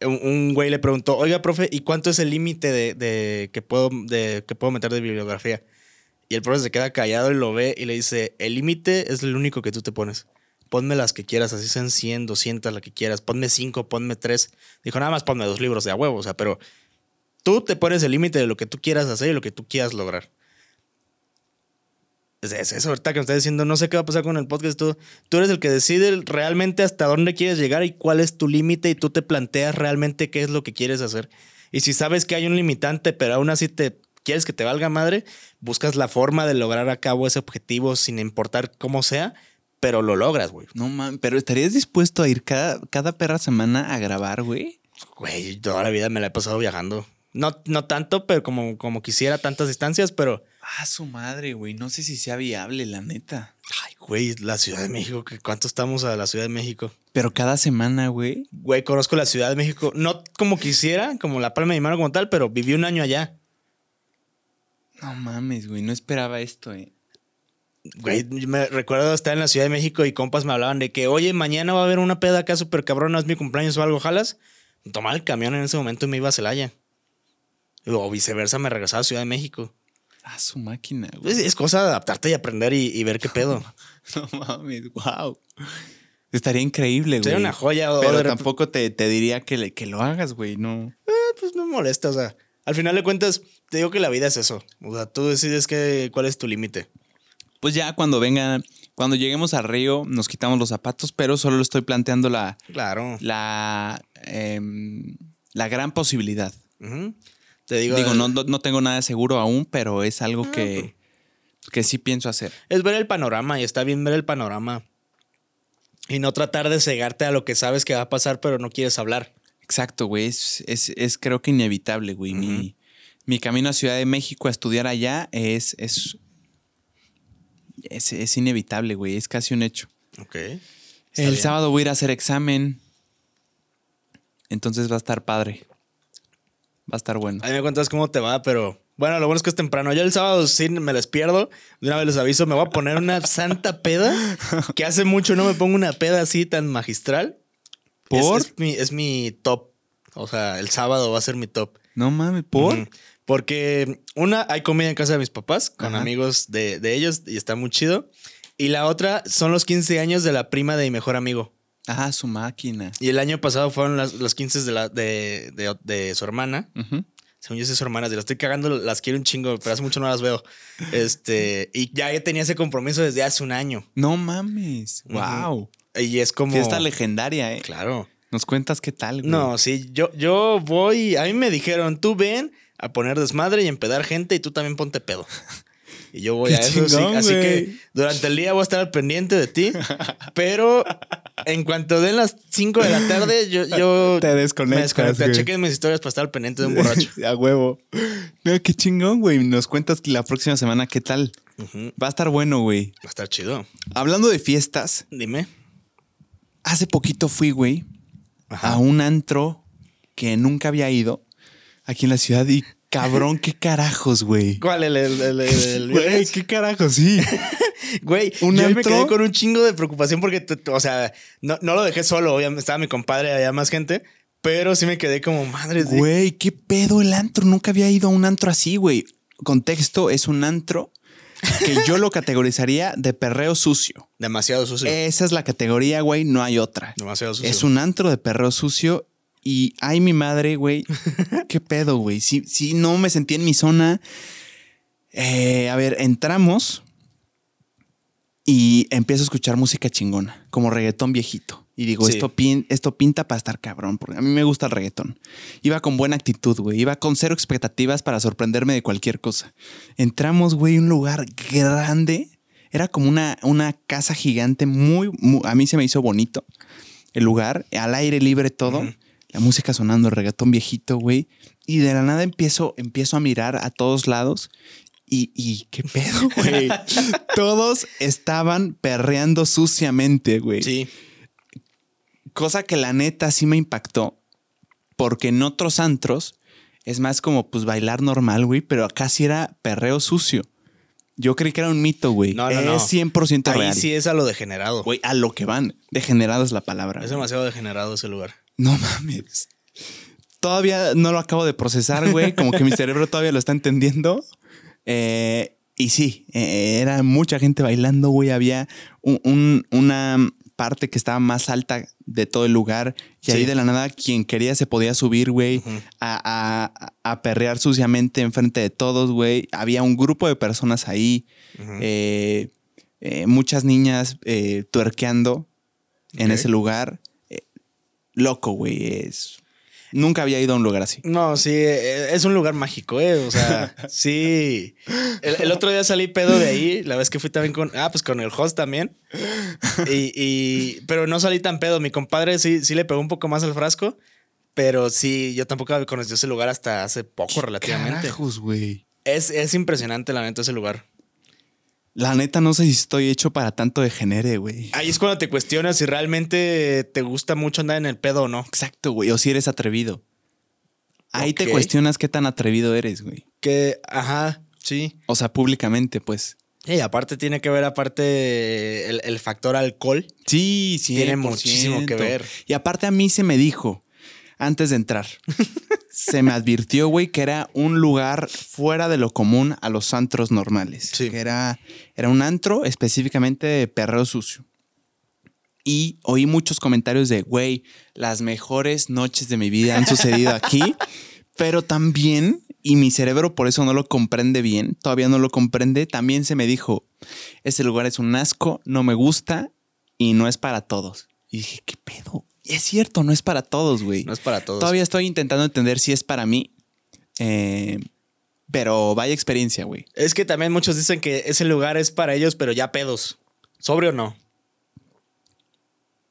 Un, güey le preguntó, oiga, profe, ¿y cuánto es el límite de, que puedo, de, que puedo meter de bibliografía? Y el profe se queda callado y lo ve y le dice, el límite es el único que tú te pones. Ponme las que quieras, así sean 100, 200, la que quieras. Ponme 5, ponme 3. Dijo, nada más ponme dos libros de a huevo, o sea, pero Tú te pones el límite de lo que tú quieras hacer y lo que tú quieras lograr. Es eso, ahorita que me estás diciendo, no sé qué va a pasar con el podcast. Tú, tú eres el que decide realmente hasta dónde quieres llegar y cuál es tu límite y tú te planteas realmente qué es lo que quieres hacer. Y si sabes que hay un limitante, pero aún así te quieres que te valga madre, buscas la forma de lograr a cabo ese objetivo sin importar cómo sea, pero lo logras, güey. No mames, pero ¿estarías dispuesto a ir cada, cada perra semana a grabar, güey? Güey, toda la vida me la he pasado viajando. No, no tanto, pero como, como quisiera tantas distancias, pero. Ah, su madre, güey. No sé si sea viable, la neta. Ay, güey, la Ciudad de México. ¿Cuánto estamos a la Ciudad de México? Pero cada semana, güey. Güey, conozco la Ciudad de México. No como quisiera, como la palma de mi mano como tal, pero viví un año allá. No mames, güey. No esperaba esto, eh. Güey, me recuerdo estar en la Ciudad de México y compas me hablaban de que, oye, mañana va a haber una peda acá súper cabrón, no es mi cumpleaños o algo, jalas. Tomaba el camión en ese momento y me iba a Celaya. O viceversa, me regresaba a Ciudad de México. Ah, su máquina, güey. Es, cosa de adaptarte y aprender y, ver qué pedo. no mames, wow. Estaría increíble, güey. Sería una joya. Pero tampoco te, diría que, que lo hagas, güey, no. Eh, pues no me molesta, o sea. Al final de cuentas, te digo que la vida es eso. O sea, tú decides que, cuál es tu límite. Pues ya cuando venga, cuando lleguemos al río, nos quitamos los zapatos, pero solo le estoy planteando la. Claro. La. Em, la gran posibilidad. Te digo, digo no, no, tengo nada de seguro aún, pero es algo que, que sí pienso hacer. Es ver el panorama y está bien ver el panorama. Y no tratar de cegarte a lo que sabes que va a pasar, pero no quieres hablar. Exacto, güey. Es, es, creo que inevitable, güey. mi, camino a Ciudad de México a estudiar allá es, es, es, inevitable, güey. Es casi un hecho. Ok. El sábado voy a ir a hacer examen. Entonces va a estar padre. Va a estar bueno. A mí me cuentas cómo te va, pero bueno, lo bueno es que es temprano. Yo el sábado sí me les pierdo. De una vez les aviso, me voy a poner una santa peda. Que hace mucho no me pongo una peda así tan magistral. ¿Por? Es, mi, es mi top. O sea, el sábado va a ser mi top. No mames, ¿por? Porque una, hay comida en casa de mis papás con amigos de, de ellos y está muy chido. Y la otra son los 15 años de la prima de mi mejor amigo. Ah, su máquina. Y el año pasado fueron las, los 15 de, la, de, su hermana. Según yo, sé su hermana. Si la estoy cagando, las quiero un chingo, pero hace mucho no las veo. Este, y ya tenía ese compromiso desde hace un año. No mames. Wow. Y es como. Fiesta legendaria, ¿eh? Claro. ¿Nos cuentas qué tal, güey? No, sí, yo, yo voy. A mí me dijeron, tú ven a poner desmadre y empedar gente y tú también ponte pedo. Y yo voy Qué a eso. chingón, Así que durante el día voy a estar al pendiente de ti. pero en cuanto den las 5 de la tarde, yo, yo Te desconectas, Me desconecto. Chequen mis historias para estar al pendiente de un borracho. A huevo. No, qué chingón, güey. Nos cuentas que la próxima semana qué tal. Va a estar bueno, güey. Va a estar chido. Hablando de fiestas, Dime. hace poquito fui, güey, a un antro que nunca había ido aquí en la ciudad y cabrón, qué carajos, güey. ¿Cuál? ¿El, el, el, el- Güey, qué carajos, sí. Güey, ¿Un yo me quedé con un chingo de preocupación porque, o sea, no, no lo dejé solo. Obviamente estaba mi compadre, había más gente, pero sí me quedé como madre. sí. Güey, qué pedo el antro. Nunca había ido a un antro así, güey. Contexto, es un antro que yo lo categorizaría de perreo sucio. Demasiado sucio. Esa es la categoría, güey, no hay otra. Demasiado sucio. Es un antro de perreo sucio y ay, mi madre, güey. ¿Qué pedo, güey? Sí, sí, no me sentí en mi zona. Eh, a ver, entramos y empiezo a escuchar música chingona, como reggaetón viejito. Y digo, Sí. esto, pin- esto pinta para estar cabrón, porque a mí me gusta el reggaetón. Iba con buena actitud, güey. Iba con cero expectativas para sorprenderme de cualquier cosa. Entramos, güey, un lugar grande. Era como una, una casa gigante, muy, mu- A mí se me hizo bonito el lugar, al aire libre todo. La música sonando, el reggaetón viejito, güey. Y de la nada empiezo, empiezo a mirar a todos lados. Y, y qué pedo, güey. todos estaban perreando suciamente, güey. Sí. Cosa que la neta sí me impactó. Porque en otros antros es más como pues bailar normal, güey. Pero acá sí era perreo sucio. Yo creí que era un mito, güey. No, no, no. es 100% Ahí real. sí es a lo degenerado. Güey, a lo que van. Degenerado es la palabra. Es demasiado degenerado ese lugar. No mames. Todavía no lo acabo de procesar, güey. Como que mi cerebro todavía lo está entendiendo. Eh, y sí, eh, era mucha gente bailando, güey. Había un- un- una parte que estaba más alta de todo el lugar. Y Sí. ahí de la nada, quien quería se podía subir, güey, a, a- a perrear suciamente enfrente de todos, güey. Había un grupo de personas ahí. Eh, eh, muchas niñas tuerqueando en ese lugar. Loco, güey. Es... Nunca había ido a un lugar así. No, sí, eh, es un lugar mágico, ¿eh? O sea, sí. El, el otro día salí pedo de ahí, la vez que fui también con, ah, pues con el host también. Y, y- pero no salí tan pedo. Mi compadre sí, sí le pegó un poco más al frasco, pero sí, yo tampoco había conocido ese lugar hasta hace poco relativamente. Carajos, güey. Es, es impresionante, la neta, ese lugar. La neta, no sé si estoy hecho para tanto degenere, güey. Ahí es cuando te cuestionas si realmente te gusta mucho andar en el pedo o no. Exacto, güey. O si eres atrevido. Ahí te cuestionas qué tan atrevido eres, güey. Que, ajá, sí. O sea, públicamente, pues. Y aparte tiene que ver, aparte, el, el factor alcohol. Sí, sí. Tiene muchísimo que ver. Y aparte a mí se me dijo, antes de entrar, se me advirtió, güey, que era un lugar fuera de lo común a los antros normales. Sí. Que era, era un antro específicamente de perreo sucio. Y oí muchos comentarios de, güey, las mejores noches de mi vida han sucedido aquí, pero también, y mi cerebro por eso no lo comprende bien, todavía no lo comprende, también se me dijo, ese lugar es un asco, no me gusta y no es para todos. Y dije, ¿qué pedo? Y es cierto, no es para todos, güey. No es para todos. Todavía estoy intentando entender si es para mí. eh, pero vaya experiencia, güey. Es que también muchos dicen que ese lugar es para ellos, pero ya pedos. ¿Sobre o no?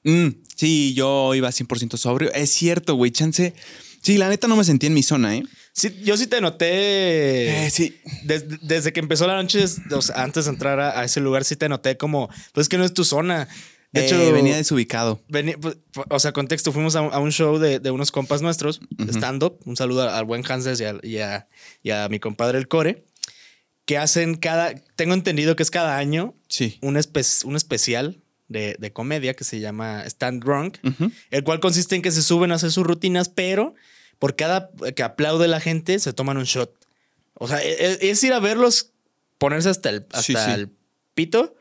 Mm, sí, yo iba 100% sobrio. Es cierto, güey. Chance. Sí, la neta no me sentí en mi zona, ¿eh? Sí, yo sí te noté. sí. Des- desde que empezó la noche, o sea, antes de entrar a, a ese lugar, sí te noté como, pues que no es tu zona. De hecho, hecho, venía desubicado. vení- pues, o sea, contexto, fuimos a un, a un show de, de unos compas nuestros, de Ujú. stand-up. Un saludo al buen Hanses y a, y a- y a mi compadre el Core, que hacen cada, tengo entendido que es cada año Sí. un, espe- un especial de, de comedia que se llama Stand Drunk, Ujú. el cual consiste en que se suben a hacer sus rutinas, pero por cada que aplaude la gente se toman un shot. O sea, e- e- es, ir a verlos ponerse hasta el, hasta Sí, sí. el pito.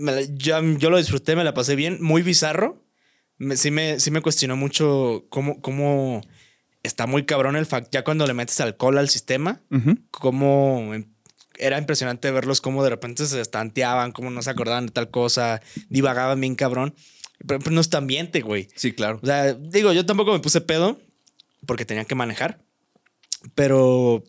Me la- yo, yo lo disfruté, me la pasé bien, muy bizarro. Me- sí, me, sí me cuestionó mucho cómo, cómo está muy cabrón el fact, ya cuando le metes alcohol al sistema, Ujú. cómo em- era impresionante verlos cómo de repente se estanteaban, cómo no se acordaban de tal cosa, divagaban bien cabrón. Pero, pero no es tu ambiente, güey. Sí, claro. O sea, digo, yo tampoco me puse pedo porque tenía que manejar, pero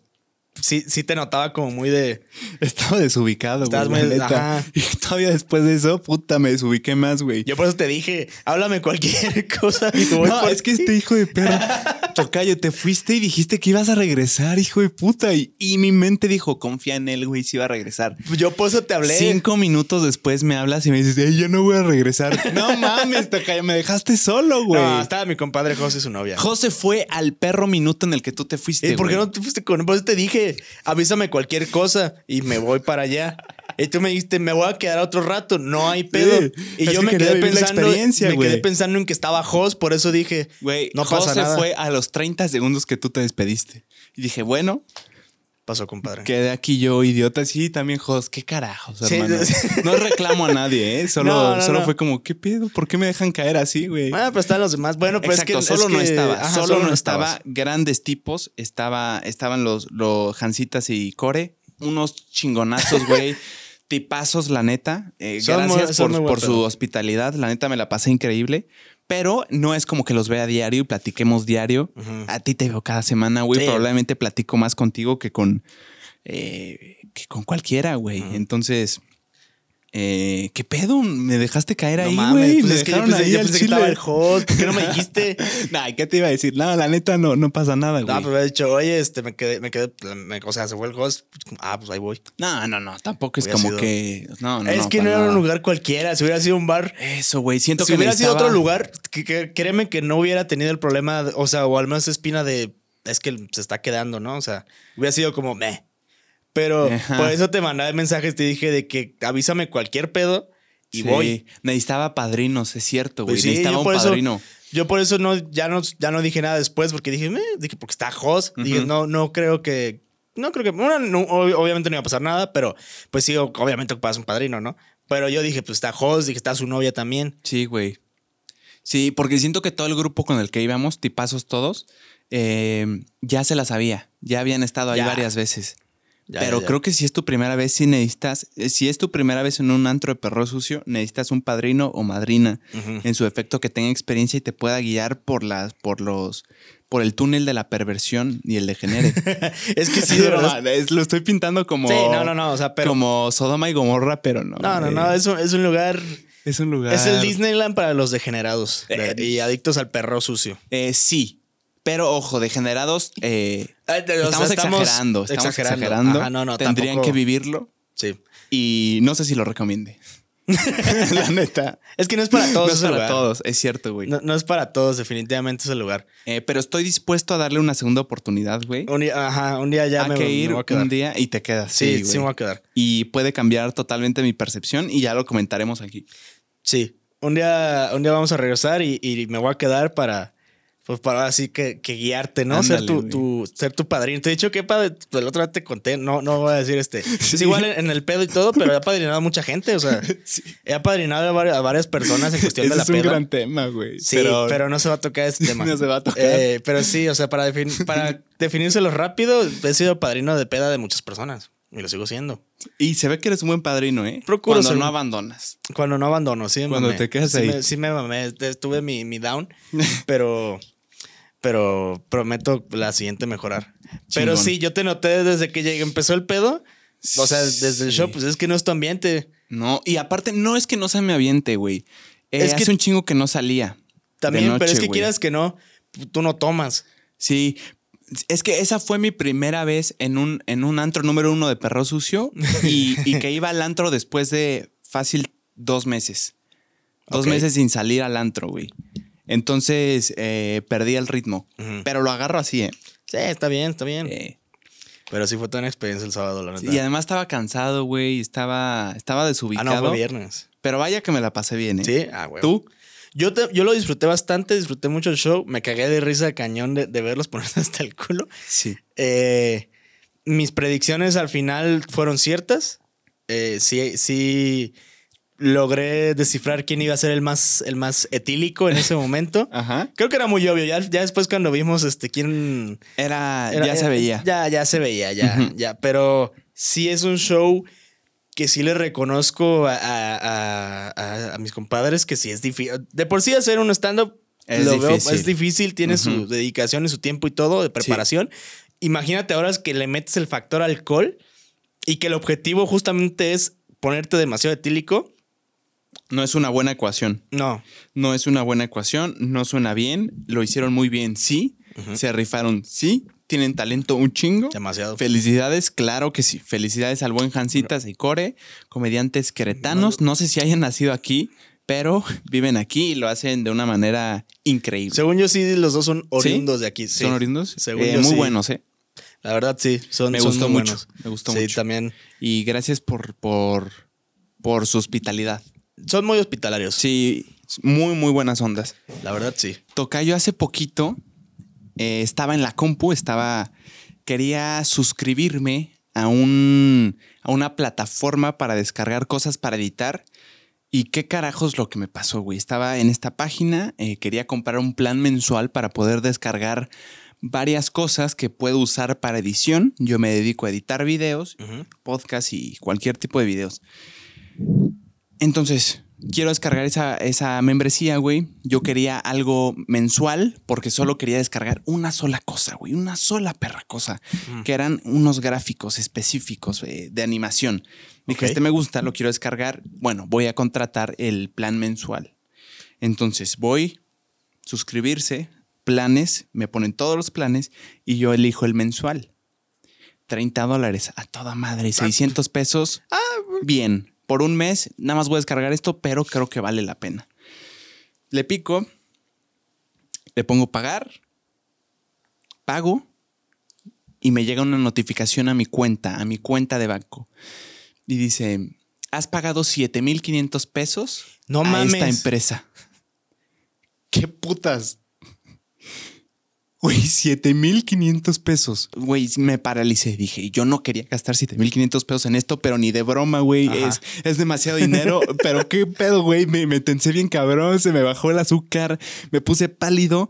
sí, sí te notaba como muy de. Estaba desubicado, Estabas güey. muy- ajá. Y todavía después de eso, puta, me desubiqué más, güey. Yo por eso te dije, háblame cualquier cosa No, es que este hijo de perro. Tocayo, te fuiste y dijiste que ibas a regresar, hijo de puta. Y, y mi mente dijo, confía en él, güey, si iba a regresar. Yo por eso te hablé. Cinco minutos después me hablas y me dices, "Ey, ya no voy a regresar. no mames, Tocayo, me dejaste solo, güey. No, estaba mi compadre José y su novia. José fue al perro minuto en el que tú te fuiste. ¿Y por qué no te fuiste con él? Por eso te dije, avísame cualquier cosa y me voy para allá. Y tú me dijiste, me voy a quedar otro rato, no hay pedo. Sí, y yo que me quedé pensando, me quedé pensando en que estaba Jos, por eso dije, Güey, no pasa José nada. fue a los 30 segundos que tú te despediste. Y dije, bueno, Pasó, compadre. quedé aquí yo, idiota. Sí, también, Jos, qué carajos, Sí, hermano. sí. No reclamo a nadie, ¿eh? Solo, No, no, solo no. fue como, ¿qué pedo? ¿Por qué me dejan caer así, güey? Ah, pero están los demás. Bueno, pues Exacto, es que solo es no estaba, ajá, solo, no estabas. estaba. Grandes tipos, estaba, estaban los, los Hansitas y Core, unos chingonazos, güey. Tipazos, la neta. Eh, muy- gracias por, por su hospitalidad. La neta me la pasé increíble. Pero no es como que los vea diario y platiquemos diario. A ti te veo cada semana, güey. Sí. Probablemente platico más contigo que con, eh, que con cualquiera, güey. Entonces, eh, ¿qué pedo? Me dejaste caer No ahí, güey. pues Me es que yo dejaron pensé, ahí yo pensé que estaba el host. ¿Por qué no me dijiste? Nah, ¿qué te iba a decir? No, la neta no, no pasa nada, güey. No, pues me dicho, oye, este, me quedé, me quedé, me- o sea, se fue el host. Ah, pues ahí voy. No, no, no, tampoco es como sido- que. No, no, es no, que no era un lugar cualquiera. Si hubiera sido un bar, Eso, güey. Siento si que hubiera sido otro lugar, que, que- créeme que no hubiera tenido el problema, o sea, o al menos espina de, es que se está quedando, ¿no? O sea, hubiera sido como, meh. Pero Ajá. por eso te mandaba mensajes, te dije de que avísame cualquier pedo y Sí, voy. Necesitaba padrinos, es cierto, güey. Pues sí, necesitaba un eso- padrino. Yo por eso no, ya no, ya no dije nada después, porque dije, meh, dije, porque está Jos. Dije, no, no creo que, no creo que, bueno, no, ob- obviamente no iba a pasar nada, pero pues sí, obviamente ocupas un padrino, ¿no? Pero yo dije, pues está Jos, dije, está su novia también. Sí, güey. Sí, porque siento que todo el grupo con el que íbamos, tipazos todos, eh, ya se la sabía. Ya habían estado ahí Ya. varias veces. Ya, Pero ya, ya. creo que si es tu primera vez, sí necesitas. eh, Si es tu primera vez en un antro de perro sucio, necesitas un padrino o madrina. En su efecto que tenga experiencia y te pueda guiar por las por los por el túnel de la perversión y el degenere. es que sí, de verdad. Es- lo estoy pintando como Sí, no, no, no, o sea, pero... como Sodoma y Gomorra, pero no. no, no, no, es un, es un lugar... es un lugar. Es el Disneyland para los degenerados de- Eh, y adictos al perro sucio. Eh, sí, pero ojo, degenerados. eh, o sea, estamos, exagerando, estamos exagerando. Ajá, no, no, Tendrían tampoco- que vivirlo Sí. y no sé si lo recomiende. La neta. Es que no es para todos no es para lugar. todos, es cierto, güey. No, no es para todos, definitivamente ese lugar. Eh, pero estoy dispuesto a darle una segunda oportunidad, güey. Un día, ajá, un día ya a me, que me ir voy a quedar. un día y te quedas. Sí, Sí, sí, me voy a quedar. y puede cambiar totalmente mi percepción y ya lo comentaremos aquí. Sí. Un día, un día vamos a regresar y, y me voy a quedar para, pues para así que, que guiarte, ¿no? ser, tu, ser tu padrino. Te he dicho que padre, el otro día te conté, no, no voy a decir este. Es igual en, en el pedo y todo, pero he apadrinado a mucha gente. O sea, he apadrinado a varias, a varias personas en cuestión Ese de la es un gran tema, güey. Sí, pero, no se va a tocar ese tema. No se va a tocar. Eh, pero sí, o sea, para, defin- para definírselo rápido, he sido padrino de peda de muchas personas. Y lo sigo siendo. Y se ve que eres un buen padrino, ¿eh? Procuro Cuando ser no abandonas. Cuando no abandono, sí me Cuando mamé. te quedas Sí ahí. me- sí me mamé. Tuve mi, mi down, pero, pero prometo la siguiente mejorar. Pero sí, yo te noté desde que llegué, empezó el pedo. O sea, desde el show, pues es que no es tu ambiente. No, y aparte, no es que no se me aviente, güey. Eh, Es que- hace un chingo que no salía. También, pero es que güey. quieras que no, tú no tomas. Sí. Es que esa fue mi primera vez en un, en un antro número uno de perro sucio y, y que iba al antro después de fácil dos meses. Dos meses sin salir al antro, güey. Entonces eh, perdí el ritmo. Pero lo agarro así, ¿eh? Sí, está bien, está bien. Eh, Pero sí fue toda una experiencia el sábado, la neta. y además estaba cansado, güey. Estaba, estaba ah, desubicado. no, fue viernes. Pero vaya que me la pasé bien, ¿eh? Sí, ah, güey. ¿Tú? Yo, te- yo lo disfruté bastante, disfruté mucho el show. Me cagué de risa de cañón de, de verlos ponerse hasta el culo. Sí. Eh, mis predicciones al final fueron ciertas. Eh, sí, sí logré descifrar quién iba a ser el más, el más etílico en ese momento. Ajá. Creo que era muy obvio. Ya, ya después cuando vimos este quién Era, era- ya se veía. Ya, ya se veía, ya, ya. Pero sí es un show que sí le reconozco a, a- a- mis compadres que sí es difícil. De por sí hacer un stand-up Es lo veo- difícil. es difícil, tiene su dedicación y su tiempo y todo de preparación. imagínate ahora que le metes el factor alcohol y que el objetivo justamente es ponerte demasiado etílico. No es una buena ecuación. No. No es una buena ecuación, no suena bien, lo hicieron muy bien, sí, se rifaron, sí, tienen talento un chingo. Demasiado. Felicidades, claro que sí. Felicidades al buen Jancitas y Core, comediantes queretanos. No sé si hayan nacido aquí, pero viven aquí y lo hacen de una manera increíble. Según yo, sí, los dos son oriundos de aquí. Sí. ¿Son oriundos? Según Eh, yo, muy sí. buenos, ¿eh? La verdad, sí. Son, Me son gustó muy mucho. buenos. Me gustó sí, mucho. también. Y gracias por, por, por su hospitalidad. Son muy hospitalarios. Sí, muy, muy buenas ondas. La verdad, sí. Tocayo hace poquito eh, estaba en la compu, estaba. Quería suscribirme a un. a una plataforma para descargar cosas para editar. ¿Y qué carajos lo que me pasó, güey? Estaba en esta página, eh, quería comprar un plan mensual para poder descargar varias cosas que puedo usar para edición. Yo me dedico a editar videos, Ujú. podcast y cualquier tipo de videos. Entonces, quiero descargar esa, esa membresía, güey. Yo quería algo mensual porque solo quería descargar una sola cosa, güey. Una sola perra cosa. Mm. Que eran unos gráficos específicos eh, de animación. Dije, este me gusta, lo quiero descargar. Bueno, voy a contratar el plan mensual. Entonces, voy, suscribirse, planes, me ponen todos los planes y yo elijo el mensual. 30 dólares a toda madre, 600 pesos. Ah, Bien, por un mes nada más voy a descargar esto, pero creo que vale la pena. Le pico, le pongo pagar, pago y me llega una notificación a mi cuenta, a mi cuenta de banco. Y dice, has pagado 7,500 pesos No a mames. esta empresa. ¿Qué putas? Güey, 7500 pesos. Güey, me paralicé. Dije, yo no quería gastar 7500 pesos en esto, pero ni de broma, güey. Es, es demasiado dinero. pero qué pedo, güey. Me, me tensé bien cabrón. Se me bajó el azúcar. Me puse pálido.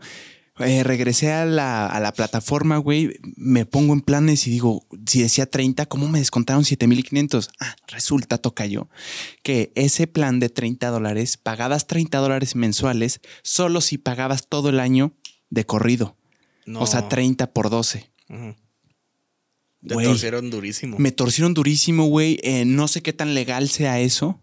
Eh, regresé a la, a la plataforma, güey. Me pongo en planes y digo, si decía 30, ¿cómo me descontaron 7500? Ah, resulta, toca yo, que ese plan de 30 dólares, pagabas 30 dólares mensuales solo si pagabas todo el año de corrido. No. O sea, 30 por 12. Ujú. Te Güey. torcieron durísimo. Me torcieron durísimo, güey. Eh, no sé qué tan legal sea eso.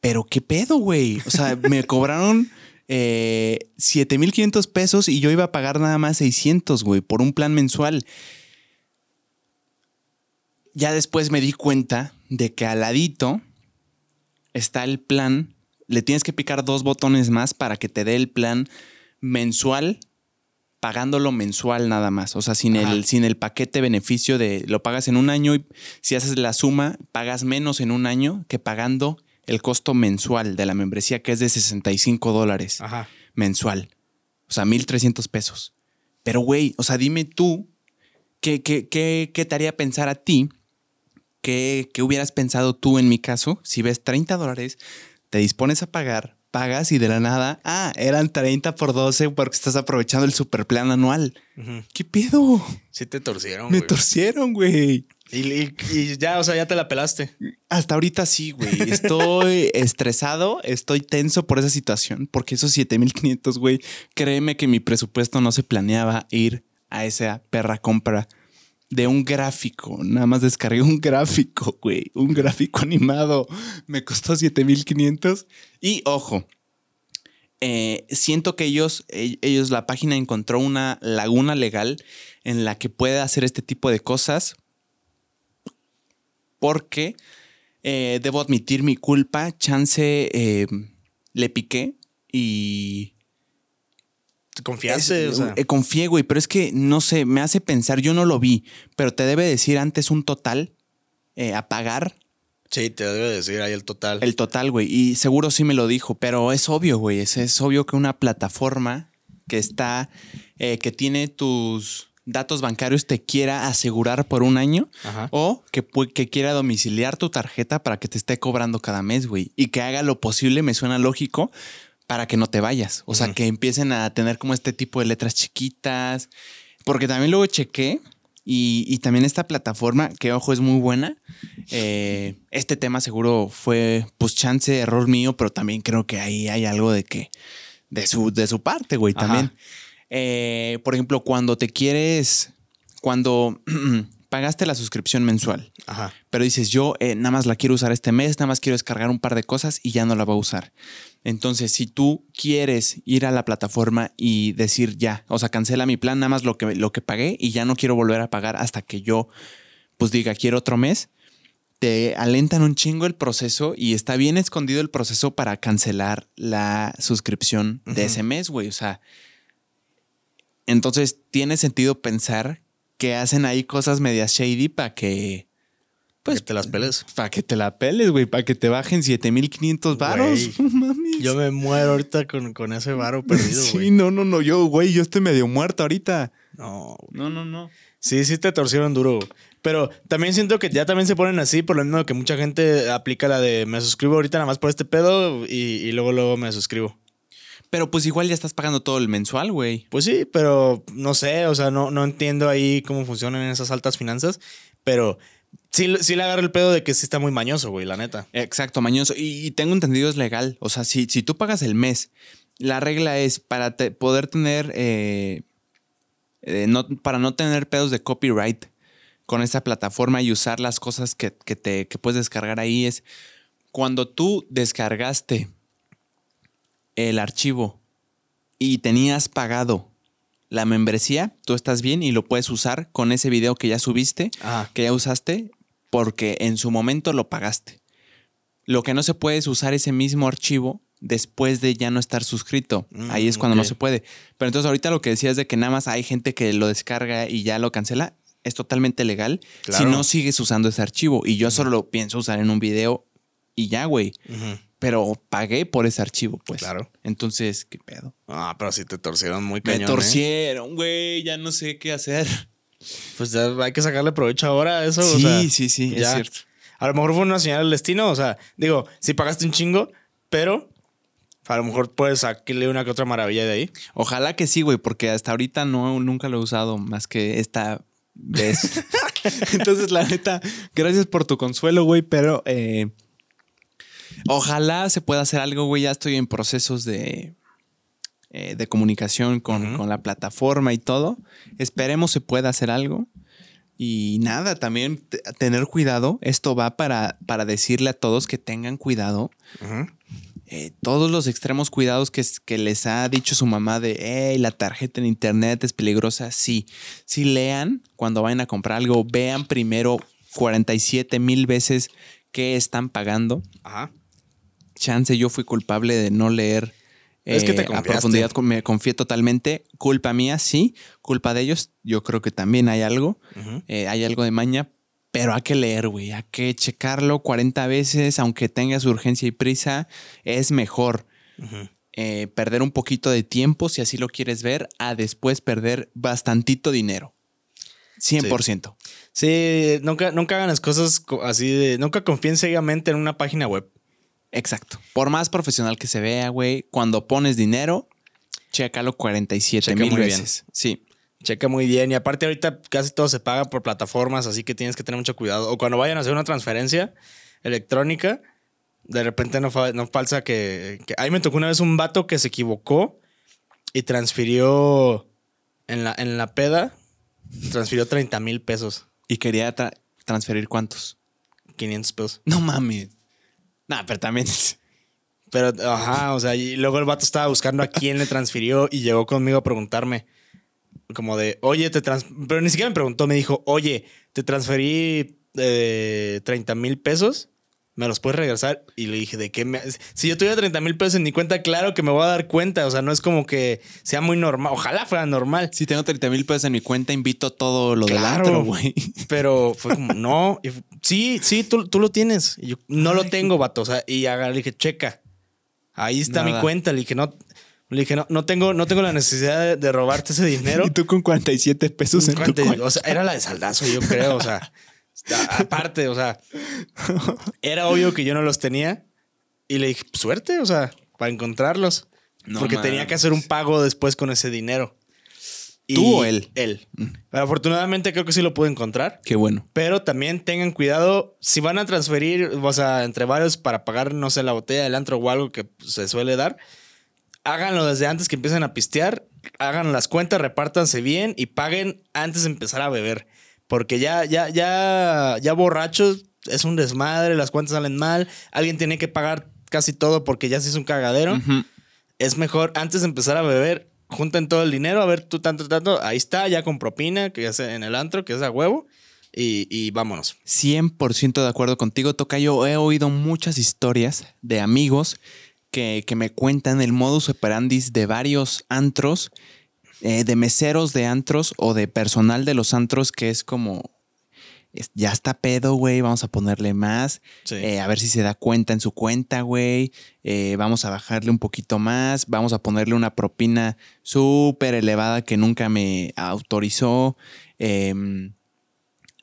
Pero qué pedo, güey. O sea, me cobraron eh, 7,500 pesos y yo iba a pagar nada más 600, güey, por un plan mensual. Ya después me di cuenta de que al ladito está el plan. Le tienes que picar dos botones más para que te dé el plan mensual, pagándolo mensual nada más. O sea, sin Ajá. el, sin el paquete beneficio de lo pagas en un año y si haces la suma, pagas menos en un año que pagando el costo mensual de la membresía, que es de 65 dólares mensual. O sea, 1.300 pesos. Pero, güey, o sea, dime tú, ¿qué, qué, qué, qué te haría pensar a ti? ¿Qué, ¿Qué hubieras pensado tú en mi caso? Si ves 30 dólares, te dispones a pagar, pagas y de la nada, ah, eran 30 por 12 porque estás aprovechando el superplan anual. ¿Qué pedo? Sí te torcieron, Me güey. torcieron, güey. y, y- y ya, o sea, ya te la pelaste. Hasta ahorita sí, güey. Estoy estresado, estoy tenso por esa situación, porque esos 7500, güey, créeme que mi presupuesto no se planeaba ir a esa perra compra de un gráfico. Nada más descargué un gráfico, güey, un gráfico animado. Me costó 7500 y ojo. eh, siento que ellos, e- ellos, la página encontró una laguna legal en la que puede hacer este tipo de cosas porque eh, debo admitir mi culpa. Chance eh, le piqué y. Confiaste, Es- o sea. eh, confié, güey, pero es que no sé, me hace pensar, yo no lo vi, pero te debe decir antes un total eh, a pagar, Sí, te debe decir ahí el total. el total, güey, y seguro sí me lo dijo, pero es obvio, güey, es, es obvio que una plataforma que está, eh, que tiene tus datos bancarios te quiera asegurar por un año Ajá. o que, que quiera domiciliar tu tarjeta para que te esté cobrando cada mes, güey. Y que haga lo posible, me suena lógico, para que no te vayas. O sea, que empiecen a tener como este tipo de letras chiquitas. Porque también luego chequé y, y también esta plataforma, que ojo, es muy buena. eh, este tema seguro fue, pues, chance, error mío, pero también creo que ahí hay algo de que, de su, de su parte, güey, también. eh, por ejemplo, cuando te quieres, cuando pagaste la suscripción mensual, Ajá. pero dices, yo eh, nada más la quiero usar este mes, nada más quiero descargar un par de cosas y ya no la voy a usar. Entonces, si tú quieres ir a la plataforma y decir ya, o sea, cancela mi plan, nada más lo que, lo que pagué y ya no quiero volver a pagar hasta que yo, pues diga, quiero otro mes, te alentan un chingo el proceso y está bien escondido el proceso para cancelar la suscripción de ese mes, güey. O sea, entonces tiene sentido pensar que hacen ahí cosas medias shady para que, Pues pues, te las peles. para que te la peles, güey, para que te bajen 7500 varos. Güey. No mames. Yo me muero ahorita con, con ese varo perdido, sí, güey. no, no, no, yo, güey, yo estoy medio muerto ahorita. No, güey. No, no, no. Sí, sí te torcieron duro. Pero también siento que ya también se ponen así, por lo mismo que mucha gente aplica la de me suscribo ahorita nada más por este pedo y, y luego luego me suscribo. Pero pues igual ya estás pagando todo el mensual, güey. Pues sí, pero no sé, o sea, no, no entiendo ahí cómo funcionan esas altas finanzas, pero sí, sí le agarro el pedo de que sí está muy mañoso, güey, la neta. Exacto, mañoso. Y, tengo entendido es legal. O sea, si, si tú pagas el mes, la regla es para poder tener, eh, eh, no, para no tener pedos de copyright con esta plataforma y usar las cosas que, que te, que puedes descargar ahí es cuando tú descargaste el archivo y tenías pagado la membresía, tú estás bien y lo puedes usar con ese video que ya subiste Ajá. que ya usaste porque en su momento lo pagaste. Lo que no se puede es usar ese mismo archivo después de ya no estar suscrito. Mm, Ahí es cuando no se puede. Pero entonces ahorita lo que decías de que nada más hay gente que lo descarga y ya lo cancela, es totalmente legal Claro. si no sigues usando ese archivo. Y yo solo lo pienso usar en un video y ya, güey. Ujú. Pero pagué por ese archivo, pues. Claro. Entonces, ¿qué pedo? Ah, pero sí te torcieron muy Me cañón. ¿eh? torcieron, güey. Ya no sé qué hacer. Pues ya hay que sacarle provecho ahora a eso. o sí, sea, sí, sí, es ya. cierto. A lo mejor fue una señal del destino, o sea, digo, sí pagaste un chingo, pero a lo mejor puedes sacarle una que otra maravilla de ahí. Ojalá que sí, güey, porque hasta ahorita no, nunca lo he usado más que esta vez. Entonces, la neta, gracias por tu consuelo, güey, pero eh, ojalá se pueda hacer algo, güey. Ya estoy en procesos de, eh, de comunicación con, la plataforma y todo. Esperemos se pueda hacer algo. Y nada, también tener cuidado. Esto va para, para decirle a todos que tengan cuidado eh, todos los extremos cuidados que, que les ha dicho su mamá de, hey, la tarjeta en internet es peligrosa, sí. Sí lean cuando vayan a comprar algo, vean primero 47 mil veces qué están pagando. Ajá. Chance, yo fui culpable de no leer Es que te eh, a profundidad, me confié totalmente. Culpa mía, sí. Culpa de ellos, yo creo que también hay algo. Eh, hay algo de maña, pero hay que leer, güey. Hay que checarlo 40 veces, aunque tengas urgencia y prisa, es mejor eh, perder un poquito de tiempo, si así lo quieres ver, a después perder bastantito dinero. 100%. Sí, nunca, nunca hagan las cosas co- así de. Nunca confíen ciegamente en una página web. Exacto. Por más profesional que se vea, güey, cuando pones dinero, chécalo 47 Checa mil bien. veces. Sí. Checa muy bien. Y aparte, ahorita casi todo se paga por plataformas, así que tienes que tener mucho cuidado. O cuando vayan a hacer una transferencia electrónica, de repente no, no falsa que, que. Ahí me tocó una vez un vato que se equivocó y transfirió en la, en la peda, transfirió 30 mil pesos, Y quería tra- transferir cuántos. 500 pesos. No mames. Nah, pero también. Pero, ajá, o sea, y luego el vato estaba buscando a quién le transfirió y llegó conmigo a preguntarme. Como de, oye, te trans... Pero ni siquiera me preguntó, me dijo, oye, te transferí eh, 30 mil pesos, ¿me los puedes regresar? Y le dije, ¿de qué me...? Si yo tuviera 30 mil pesos en mi cuenta, claro que me voy a dar cuenta. O sea, no es como que sea muy normal. Ojalá fuera normal. Si tengo 30 mil pesos en mi cuenta, invito todo lo del Claro. antro, güey. Pero fue como, no. Y sí, sí, tú, tú lo tienes. Y yo, no lo tengo, vato. O sea, y le dije, checa. Ahí está mi cuenta. Le dije, no. Le dije, no, no tengo, no tengo la necesidad de, de robarte ese dinero. Y tú con 47 pesos en tu Cuente- cuenta. o sea, era la de saldazo, yo creo. O sea, aparte, o sea, era obvio que yo no los tenía. Y le dije, suerte, o sea, para encontrarlos. No porque tenía que hacer un pago después con ese dinero. Y ¿Tú o él? Él. Pero afortunadamente creo que sí lo pude encontrar. Qué bueno. Pero también tengan cuidado si van a transferir, o sea, entre varios para pagar, no sé, la botella del antro o algo que se suele dar. Háganlo desde antes que empiecen a pistear hagan las cuentas, repártanse bien y paguen antes de empezar a beber. Porque ya, ya, ya, ya borrachos es un desmadre, las cuentas salen mal, alguien tiene que pagar casi todo porque ya se hizo un cagadero. Es mejor antes de empezar a beber, junten todo el dinero, a ver tú tanto, tanto, ahí está, ya con propina, que ya sea en el antro, que es a huevo, y, y vámonos. 100% de acuerdo contigo, Tocayo. He oído muchas historias de amigos que, que me cuentan el modus operandi de varios antros, eh, de meseros de antros o de personal de los antros que es como, ya está pedo, güey, vamos a ponerle más, Sí. eh, a ver si se da cuenta en su cuenta, güey, eh, vamos a bajarle un poquito más, vamos a ponerle una propina súper elevada que nunca me autorizó. em,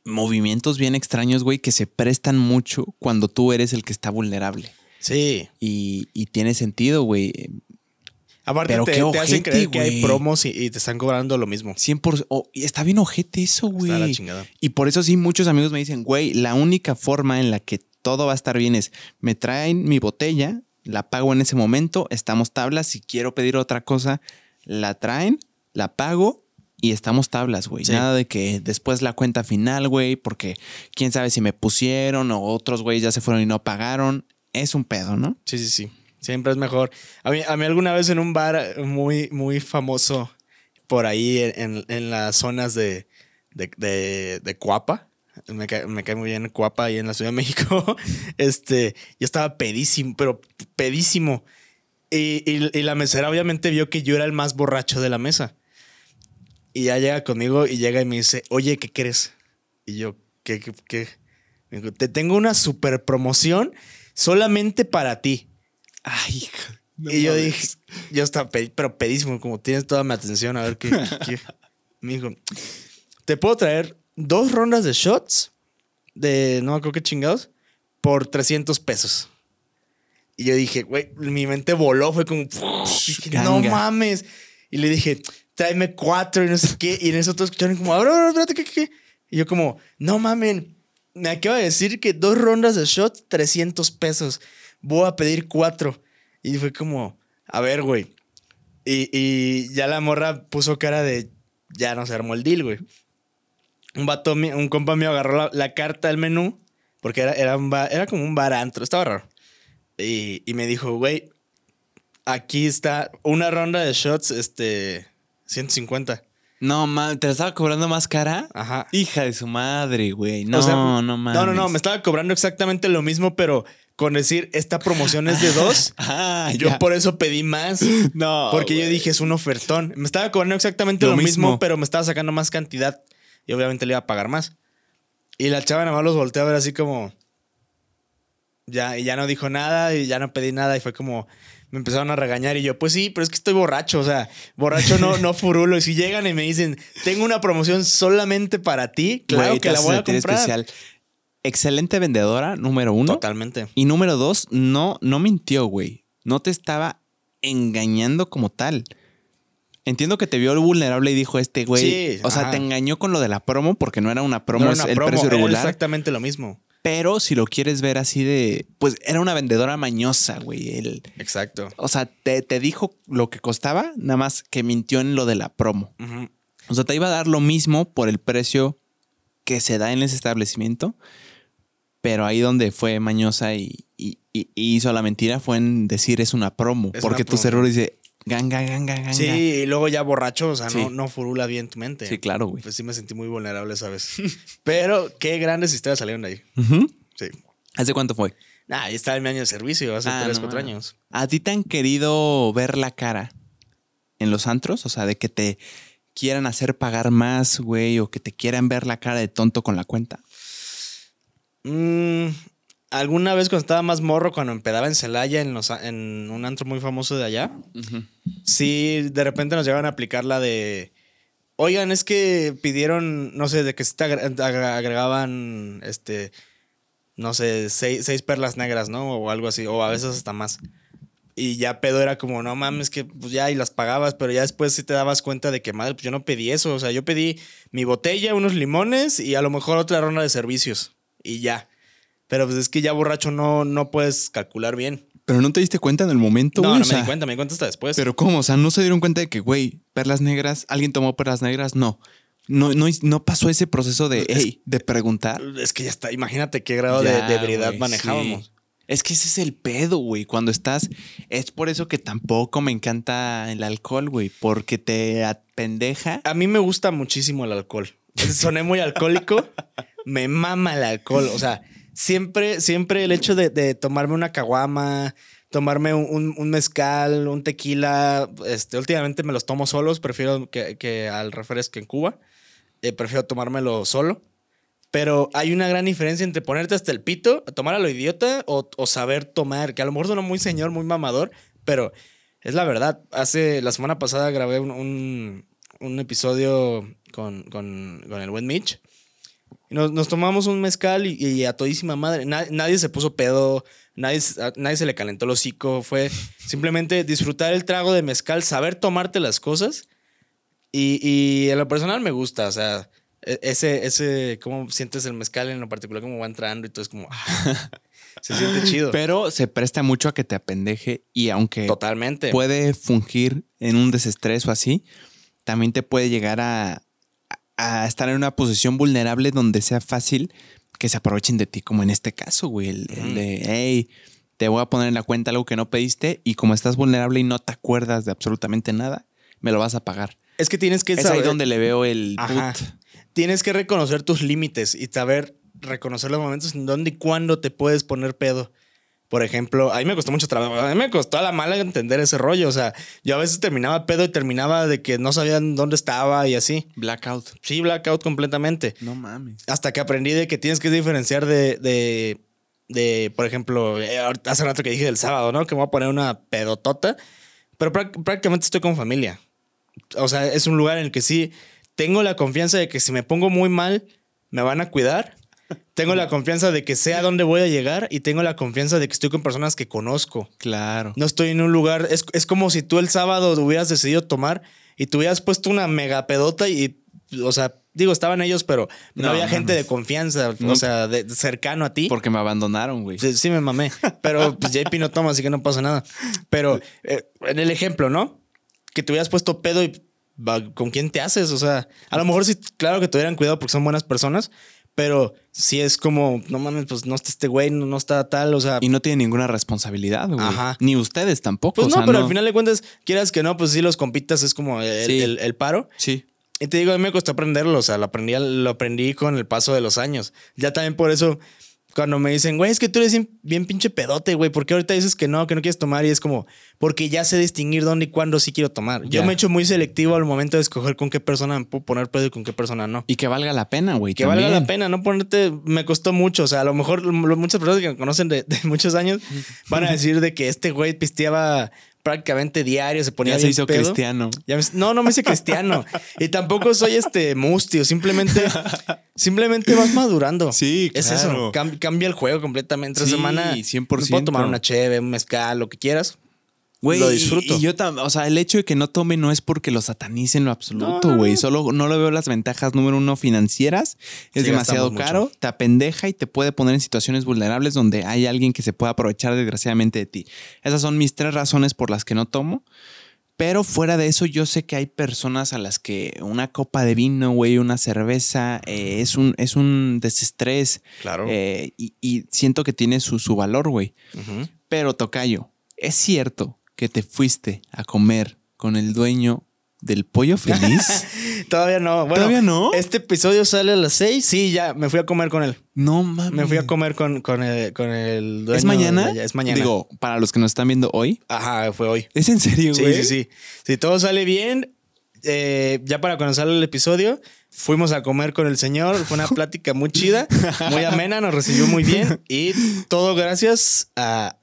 movimientos bien extraños, güey, que se prestan mucho cuando tú eres el que está vulnerable. Sí. Y, y tiene sentido, güey. Aparte, Pero te, qué te hacen creer que hay promos y, y te están cobrando lo mismo. 100%. oh, y está bien ojete eso, güey. Está la chingada. Y por eso sí, muchos amigos me dicen, güey, la única forma en la que todo va a estar bien es, me traen mi botella, la pago en ese momento, estamos tablas, si quiero pedir otra cosa, la traen, la pago y estamos tablas, güey. Sí. Nada de que después la cuenta final, güey, porque quién sabe si me pusieron o otros güeyes ya se fueron y no pagaron. Es un pedo, ¿no? Sí, sí, sí. Siempre es mejor. A mí, a mí alguna vez en un bar muy, muy famoso por ahí en, en- las zonas de, de, de, de Cuapa. Me cae, me cae muy bien Cuapa ahí en la Ciudad de México. Este, yo estaba pedísimo, pero pedísimo. Y, y- y la mesera obviamente vio que yo era el más borracho de la mesa. Y ya llega conmigo y llega y me dice, oye, ¿qué crees? Y yo, ¿qué? qué? Me te tengo una super promoción solamente para ti. Ay, hija. y yo dije, yo estaba, pero pedísimo, como tienes toda mi atención, a ver qué. qué-. Me dijo, te puedo traer dos rondas de shots de no me acuerdo qué chingados por 300 pesos. Y yo dije, güey, mi mente voló, fue como, dije, no mames. Y le dije, tráeme cuatro y no sé qué. Y en eso todos escucharon como, ahora, ahora, espérate, ¿qué, qué, qué? Y yo como, no mamen, me acaba de decir que dos rondas de shots, 300 pesos. Voy a pedir cuatro. Y fue como, a ver, güey. Y, y ya la morra puso cara de, ya no se armó el deal, güey. Un vato, un compa mío agarró la, carta del menú, porque era, era, un era como un bar antro, estaba raro. Y, y me dijo, güey, aquí está una ronda de shots, este, 150. No, mames, ¿te la estaba cobrando más cara? Ajá. Hija de su madre, güey. No, O sea, no mames. No, no, no, me estaba cobrando exactamente lo mismo, pero con decir, esta promoción es de dos, Ah, yo ya. por eso pedí más. No. Porque yo dije, es un ofertón. Me estaba cobrando exactamente Lo lo, mismo, mismo. pero me estaba sacando más cantidad. Y obviamente le iba a pagar más. Y la chava nada más los volteó a ver así como. Ya, y ya no dijo nada y ya no pedí nada. Y fue como. Me empezaron a regañar y yo, pues sí, pero es que estoy borracho. O sea, borracho no, no furulo. Y si llegan y me dicen, tengo una promoción solamente para ti, claro Güey, que la voy a comprar. especial. Excelente vendedora, número uno. Totalmente. Y número dos, no, no mintió, güey. No te estaba engañando como tal. Entiendo que te vio vulnerable y dijo este güey. Sí, o sea, ajá. te engañó con lo de la promo porque no era una promo, No es era una el promo, precio era regular. exactamente lo mismo. Pero si lo quieres ver así de. Pues era una vendedora mañosa, güey. El- Exacto. o sea, te, te dijo lo que costaba, nada más que mintió en lo de la promo. O sea, te iba a dar lo mismo por el precio que se da en ese establecimiento, pero ahí donde fue mañosa y, y- y- hizo la mentira fue en decir es una promo, Es porque una tu cerebro dice ganga, ganga, ganga. Sí, y luego ya borracho, o sea, Sí. no, no furula bien tu mente. Sí, claro, güey. Pues sí me sentí muy vulnerable esa vez. Pero qué grandes historias salieron de ahí. Sí. ¿Hace cuánto fue? Ah, ahí estaba en mi año de servicio, hace Ah, 3, no 4 mames. años. ¿A ti te han querido ver la cara en los antros? O sea, de que te quieran hacer pagar más, güey, o que te quieran ver la cara de tonto con la cuenta. Mm, Alguna vez cuando estaba más morro, cuando empedaba en Celaya, en, los, en un antro muy famoso de allá, sí, de repente nos llegaban a aplicar la de. Oigan, es que pidieron, no sé, de que se te agre- agre- agregaban, este, no sé, seis, seis perlas negras, ¿no? O algo así, o a veces hasta más. Y ya pedo era como, no mames, que pues ya y las pagabas, pero ya después sí te dabas cuenta de que, madre, pues yo no pedí eso. O sea, yo pedí mi botella, unos limones y a lo mejor otra ronda de servicios. Y ya. Pero pues es que ya borracho no, no puedes calcular bien. Pero no te diste cuenta en el momento, No, güey. no o me sea, di cuenta, me di cuenta hasta después. Pero ¿cómo? O sea, no se dieron cuenta de que, güey, perlas negras, alguien tomó perlas negras. No. No, no, no pasó ese proceso de, hey, de preguntar. es que ya está, imagínate qué grado de, Ya, de ebriedad güey, manejábamos. sí. Es que ese es el pedo, güey. Cuando estás. Es por eso que tampoco me encanta el alcohol, güey. Porque te apendeja. A mí me gusta muchísimo el alcohol. Soné muy alcohólico. me mama el alcohol. O sea, siempre, siempre el hecho de, tomarme una caguama, tomarme un, un- mezcal, un tequila. Este, últimamente me los tomo solos. Prefiero que, que al refresco en Cuba. Eh, prefiero tomármelo solo. Pero hay una gran diferencia entre ponerte hasta el pito, tomar a lo idiota o, o saber tomar, que a lo mejor suena muy señor, muy mamador, pero es la verdad. Hace la semana pasada grabé un, un- un episodio con, con- con el buen Mitch. Y nos, nos tomamos un mezcal y, y a todísima madre. Na- nadie se puso pedo, nadie, a- nadie se le calentó el hocico. Fue simplemente disfrutar el trago de mezcal, saber tomarte las cosas. Y, y en lo personal me gusta, o sea, e- ese, ese, cómo sientes el mezcal en lo particular, cómo va entrando y todo es como, ah, se siente chido. Pero se presta mucho a que te apendeje. Y aunque Totalmente. puede fungir en un desestrés o así, también te puede llegar a, a estar en una posición vulnerable donde sea fácil que se aprovechen de ti, como en este caso, güey. El, de, hey, te voy a poner en la cuenta algo que no pediste y como estás vulnerable y no te acuerdas de absolutamente nada, me lo vas a pagar. Es que tienes que Es saber- ahí donde le veo el Ajá. put. Tienes que reconocer tus límites y saber reconocer los momentos en donde y cuándo te puedes poner pedo. Por ejemplo, a mí me costó mucho trabajo. A mí me costó a la mala entender ese rollo. O sea, yo a veces terminaba pedo y terminaba de que no sabían dónde estaba y así. Blackout. Sí, blackout completamente. No mames. Hasta que aprendí de que tienes que diferenciar de, de, de, por ejemplo, eh, hace rato que dije el sábado, ¿no? Que me voy a poner una pedotota. Pero prá- prácticamente estoy con familia. O sea, es un lugar en el que sí tengo la confianza de que si me pongo muy mal, me van a cuidar. Tengo la confianza de que sé a dónde voy a llegar y tengo la confianza de que estoy con personas que conozco. Claro. No estoy en un lugar. Es, es como si tú el sábado hubieras decidido tomar y te hubieras puesto una mega pedota y, o sea, digo, estaban ellos, pero no, No, había no, gente no. de confianza, o sea, de, de cercano a ti. Porque me abandonaron, güey. Sí, sí me mamé. Pero pues JP no toma, así que no pasa nada. Pero eh, en el ejemplo, ¿no? Que te hubieras puesto pedo y ¿con quién te haces? O sea, a lo mejor sí, claro que tuvieran cuidado porque son buenas personas, pero si es como, no mames, pues no está este güey, no, no está tal, o sea. Y no tiene ninguna responsabilidad, güey. Ajá. Ni ustedes tampoco. Pues o no, sea, pero al final de cuentas, quieras que no, pues sí, los compitas es como el, Sí. el- el paro. Sí. Y te digo, a mí me costó aprenderlo, o sea, lo aprendí, lo aprendí con el paso de los años. Ya también por eso, cuando me dicen, güey, es que tú eres bien, bien pinche pedote, güey, ¿por qué ahorita dices que no, que no quieres tomar? Y es como, porque ya sé distinguir dónde y cuándo sí quiero tomar. Yo me he hecho muy selectivo al momento de escoger con qué persona me puedo poner pedo y con qué persona no. Y que valga la pena, güey. Que valga la pena, no ponerte, me costó mucho. O sea, a lo mejor muchas personas que me conocen de, de muchos años van a decir de que este güey pisteaba prácticamente diario, se ponía Ya se hizo pedo. cristiano. Ya me- no, no me hice cristiano. y tampoco soy este mustio. Simplemente, simplemente vas madurando. Sí, Es claro. eso. Cam- cambia el juego completamente. Entre Sí, semana 100%. me puedo tomar una cheve, un mezcal, lo que quieras. Güey, Lo disfruto. Y, yo también, o sea, el hecho de que no tome no es porque lo satanicen en lo absoluto, No, no, güey. no. Solo no le veo las ventajas número uno financieras. Es Sí, demasiado caro, mucho. te apendeja y te puede poner en situaciones vulnerables donde hay alguien que se puede aprovechar desgraciadamente de ti. Esas son mis tres razones por las que no tomo. Pero fuera de eso, yo sé que hay personas a las que una copa de vino, güey, una cerveza, eh, es, un, es un desestrés. Claro. eh, y, y siento que tiene su, su valor, güey. Ujú. Pero, Tocayo, ¿es cierto que te fuiste a comer con el dueño del pollo feliz? Todavía no. Bueno, ¿Todavía no? Este episodio sale a las seis. Sí, ya me fui a comer con él. no mames. Me fui a comer con, con, el, con el dueño ¿Es mañana? de. Es mañana. Digo, para los que nos están viendo hoy. Ajá, fue hoy. ¿Es en serio, Sí, güey? sí, sí. Si todo sale bien, eh, ya para sale el episodio, fuimos a comer con el señor. Fue una plática muy chida, muy amena, nos recibió muy bien. Y todo gracias a,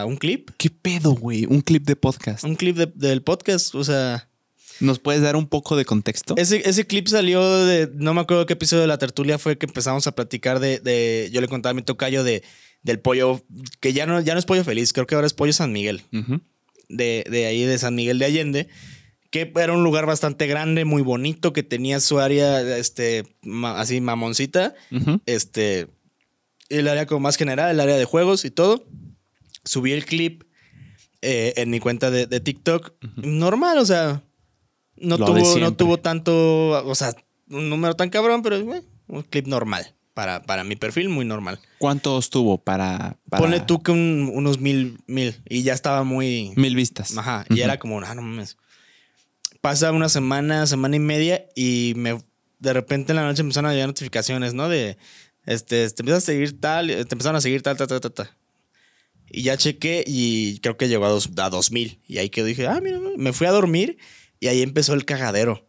a un clip. ¿Qué pedo, güey? Un clip de podcast. Un clip de- del podcast. O sea, ¿Nos puedes dar un poco de contexto? ese, ese clip salió de. No me acuerdo qué episodio de la tertulia fue que empezamos a platicar de. de- yo le contaba a mi tocayo de, del pollo, que ya no, ya no es pollo feliz, creo que ahora es pollo San Miguel. De, de ahí de San Miguel de Allende, que era un lugar bastante grande, muy bonito, que tenía su área este, ma- así mamoncita, Ujú. este, el área como más general, el área de juegos y todo. Subí el clip eh, en mi cuenta de, de TikTok. Normal, o sea, no Lo tuvo, no tuvo tanto, o sea, un número tan cabrón, pero güey, un clip normal. Para, para mi perfil, muy normal. ¿Cuántos tuvo para, para Pone tú que un- unos mil, mil. Y ya estaba muy. mil vistas? Ajá. Y era como, ah, no mames. Pasa una semana, semana y media y me de repente en la noche empezaron a llegar notificaciones, ¿no? De este, te empiezas a seguir tal, te empezaron a seguir tal, tal, tal, tal. Y ya chequé y creo que llegó a dos, a dos mil. Y ahí quedó, dije, ah, mira, me fui a dormir y ahí empezó el cagadero.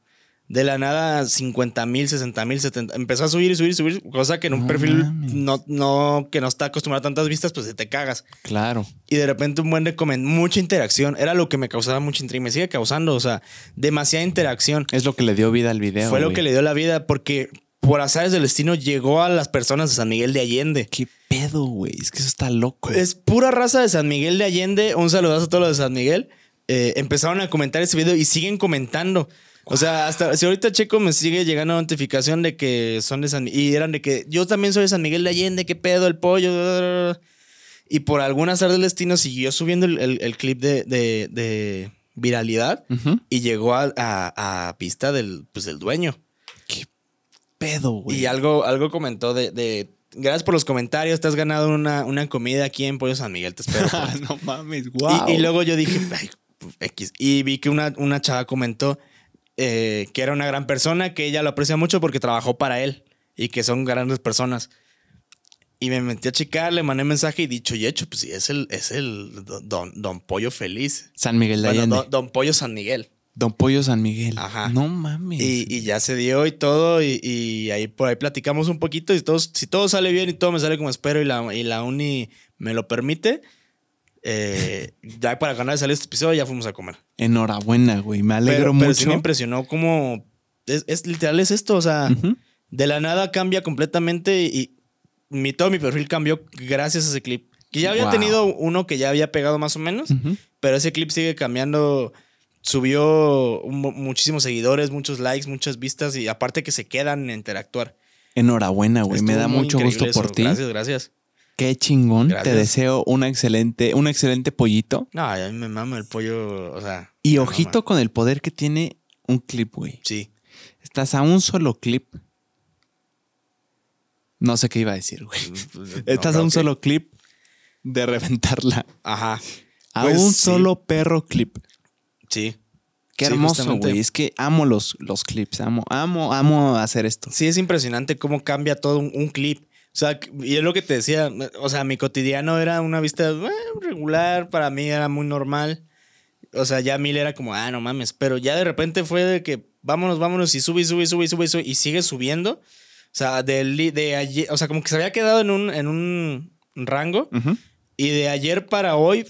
De la nada, 50 mil, 60 mil, 70. Empezó a subir y subir y subir, cosa que en un No perfil no, no, que no está acostumbrado a tantas vistas, pues se te cagas. Claro. Y de repente un buen de comen- mucha interacción. Era lo que me causaba mucha intriga. y Me sigue causando, o sea, demasiada interacción. Es lo que le dio vida al video. Fue lo que le dio la vida porque por azares del destino llegó a las personas de San Miguel de Allende. ¿Qué pedo, güey? Es que eso está loco. Es pura raza de San Miguel de Allende. Un saludazo a todos los de San Miguel. Eh, empezaron a comentar ese video y siguen comentando. O sea, hasta si ahorita Checo me sigue llegando notificación de que son de San. Y eran de que yo también soy de San Miguel de Allende, qué pedo, el pollo. Y por algún azar del destino siguió subiendo el, el- el clip de, de- de viralidad y llegó a, a- a pista del, pues, del dueño. ¿Qué pedo, güey? Y algo, algo comentó de, de, Gracias por los comentarios, te has ganado una, una comida aquí en Pollo San Miguel, te espero. No mames, wow. Y, y luego yo dije, "Ay, pues, X. Y vi que una, una chava comentó eh, que era una gran persona, que ella lo aprecia mucho porque trabajó para él y que son grandes personas. Y me metí a checar, le mandé mensaje y dicho y hecho, pues sí, es el, es el don, don Pollo Feliz. San Miguel de Bueno, Allende. don, don Pollo San Miguel. Don Pollo San Miguel. Ajá. No mames. Y, y ya se dio y todo, y, y ahí por ahí platicamos un poquito. Y todos, si todo sale bien y todo me sale como espero y la, y la uni me lo permite, eh, ya para ganar salir este episodio ya fuimos a comer. Enhorabuena, güey. Me alegro pero, pero sí mucho. me impresionó como. Es, es literal, es esto. O sea, de la nada cambia completamente y mi, todo mi perfil cambió gracias a ese clip. Que ya había Wow. tenido uno que ya había pegado más o menos, pero ese clip sigue cambiando. Subió mu- muchísimos seguidores, muchos likes, muchas vistas y aparte que se quedan a interactuar. Enhorabuena, güey. Me da mucho gusto por ti. Gracias, gracias. Qué chingón. Te deseo una excelente, un excelente pollito. No, a mí me mama el pollo, o sea. Y ojito mama. con el poder que tiene un clip, güey. Sí. Estás a un solo clip. No sé qué iba a decir, güey. Estás a un solo clip de reventarla. Ajá. A Pues un sí. solo perro clip. Sí. Qué Sí, hermoso, güey. Es que amo los, los clips. Amo, amo, amo hacer esto. Sí, es impresionante cómo cambia todo un, un clip. O sea, y es lo que te decía. O sea, mi cotidiano era una vista eh, regular. Para mí era muy normal. O sea, ya mil era como, ah, no mames. Pero ya de repente fue de que vámonos, vámonos. Y sube, sube, sube, sube, sube, y sigue subiendo. O sea, li- de ayer. O sea, como que se había quedado en un, en un rango. Ujú. Y de ayer para hoy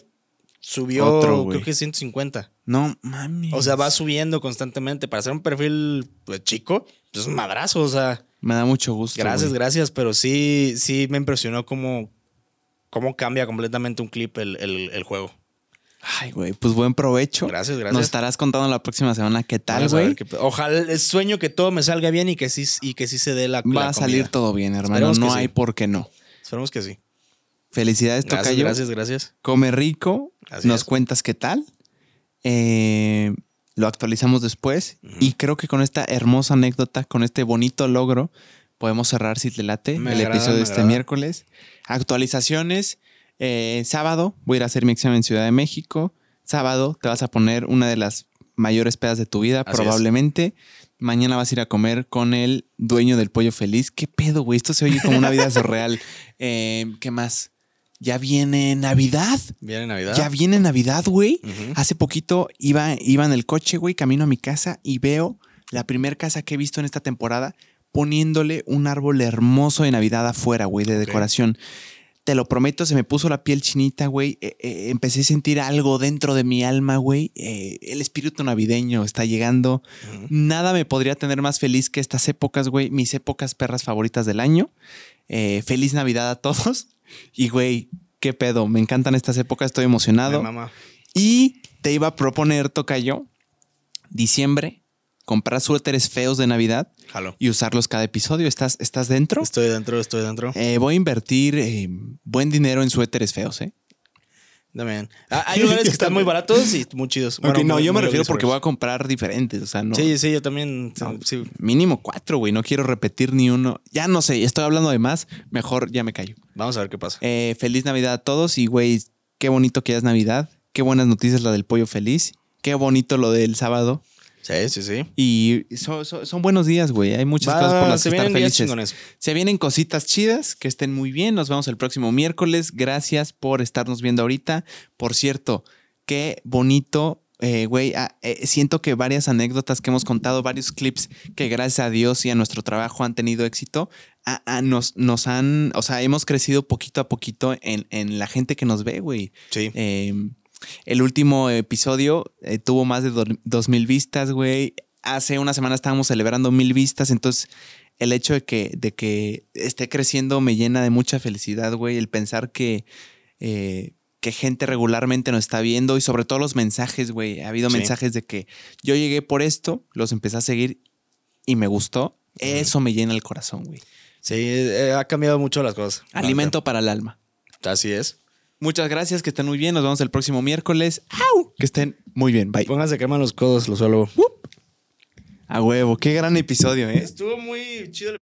subió, Otro, creo que 150. No mames. O sea, va subiendo constantemente. Para hacer un perfil pues, chico, pues es un madrazo. O sea, Me da mucho gusto. gracias, güey. gracias. Pero sí, sí me impresionó cómo, cómo cambia completamente un clip el, el- el juego. Ay, güey. Pues buen provecho. Gracias, gracias. Nos estarás contando la próxima semana qué tal, güey. Ojalá, sueño que todo me salga bien y que sí, y que sí se dé la Va la a salir comida. todo bien, hermano. Esperemos No sí. hay por qué no. Esperemos que sí. Felicidades, Gracias, Tocayo. gracias, gracias. Come rico. Así nos es. cuentas qué tal. Eh, lo actualizamos después. Y creo que con esta hermosa anécdota, con este bonito logro, podemos cerrar si te late Me el agrada, episodio de este agrada. miércoles. Actualizaciones. eh, sábado voy a ir a hacer mi examen en Ciudad de México. Sábado te vas a poner una de las mayores pedas de tu vida, Así es. probablemente. Mañana vas a ir a comer con el dueño del pollo feliz. ¿Qué pedo, güey? Esto se oye como una vida surreal. Eh, ¿Qué más? Ya viene Navidad. Viene Navidad. Ya viene Navidad, güey. Hace poquito iba, iba en el coche, güey, camino a mi casa y veo la primer casa que he visto en esta temporada poniéndole un árbol hermoso de Navidad afuera, güey, de decoración. Te lo prometo, se me puso la piel chinita, güey. Eh, eh, empecé a sentir algo dentro de mi alma, güey. Eh, el espíritu navideño está llegando. Nada me podría tener más feliz que estas épocas, güey. Mis épocas perras favoritas del año. Eh, feliz Navidad a todos. Y, güey, qué pedo. Me encantan estas épocas. Estoy emocionado. Mamá. Y te iba a proponer, Tocayo, diciembre, comprar suéteres feos de Navidad Jalo. y usarlos cada episodio. ¿Estás, estás dentro? Estoy dentro, estoy dentro. Eh, voy a invertir eh, buen dinero en suéteres feos, ¿eh? También. Ah, Hay lugares que están muy baratos y muy chidos. Ok, no, muy- yo me refiero porque voy a comprar diferentes. O sea, no. Sí, sí, yo también. no, sí. Mínimo cuatro, güey. No quiero repetir ni uno. Ya no sé, estoy hablando de más. Mejor ya me callo. Vamos a ver qué pasa. Eh, feliz Navidad a todos y, güey, qué bonito que ya es Navidad. Qué buenas noticias la del pollo feliz. Qué bonito lo del sábado. Sí, sí, sí. Y so- so- son buenos días, güey. Hay muchas Va, cosas por las se que estar felices. Se vienen cositas chidas, que estén muy bien. Nos vemos el próximo miércoles. Gracias por estarnos viendo ahorita. Por cierto, qué bonito, eh, güey. ah, eh, siento que varias anécdotas que hemos contado, varios clips que gracias a Dios y a nuestro trabajo han tenido éxito, ah, ah, nos, nos han, o sea, hemos crecido poquito a poquito en, en la gente que nos ve, güey. Sí. Eh, el último episodio eh, tuvo más de do- dos mil vistas, güey. Hace una semana estábamos celebrando mil vistas, entonces el hecho de que, de que esté creciendo me llena de mucha felicidad, güey. El pensar que, eh, que gente regularmente nos está viendo y sobre todo los mensajes, güey. Ha habido Sí. mensajes de que yo llegué por esto, los empecé a seguir y me gustó. Eso me llena el corazón, güey. Sí, eh, ha cambiado mucho las cosas. Alimento para el alma. Así es. Muchas gracias, que estén muy bien. Nos vemos el próximo miércoles. ¡Au! Que estén muy bien. Bye. Pónganse queman los codos, lo suelo. A huevo, qué gran episodio, ¿eh? Estuvo muy chido. el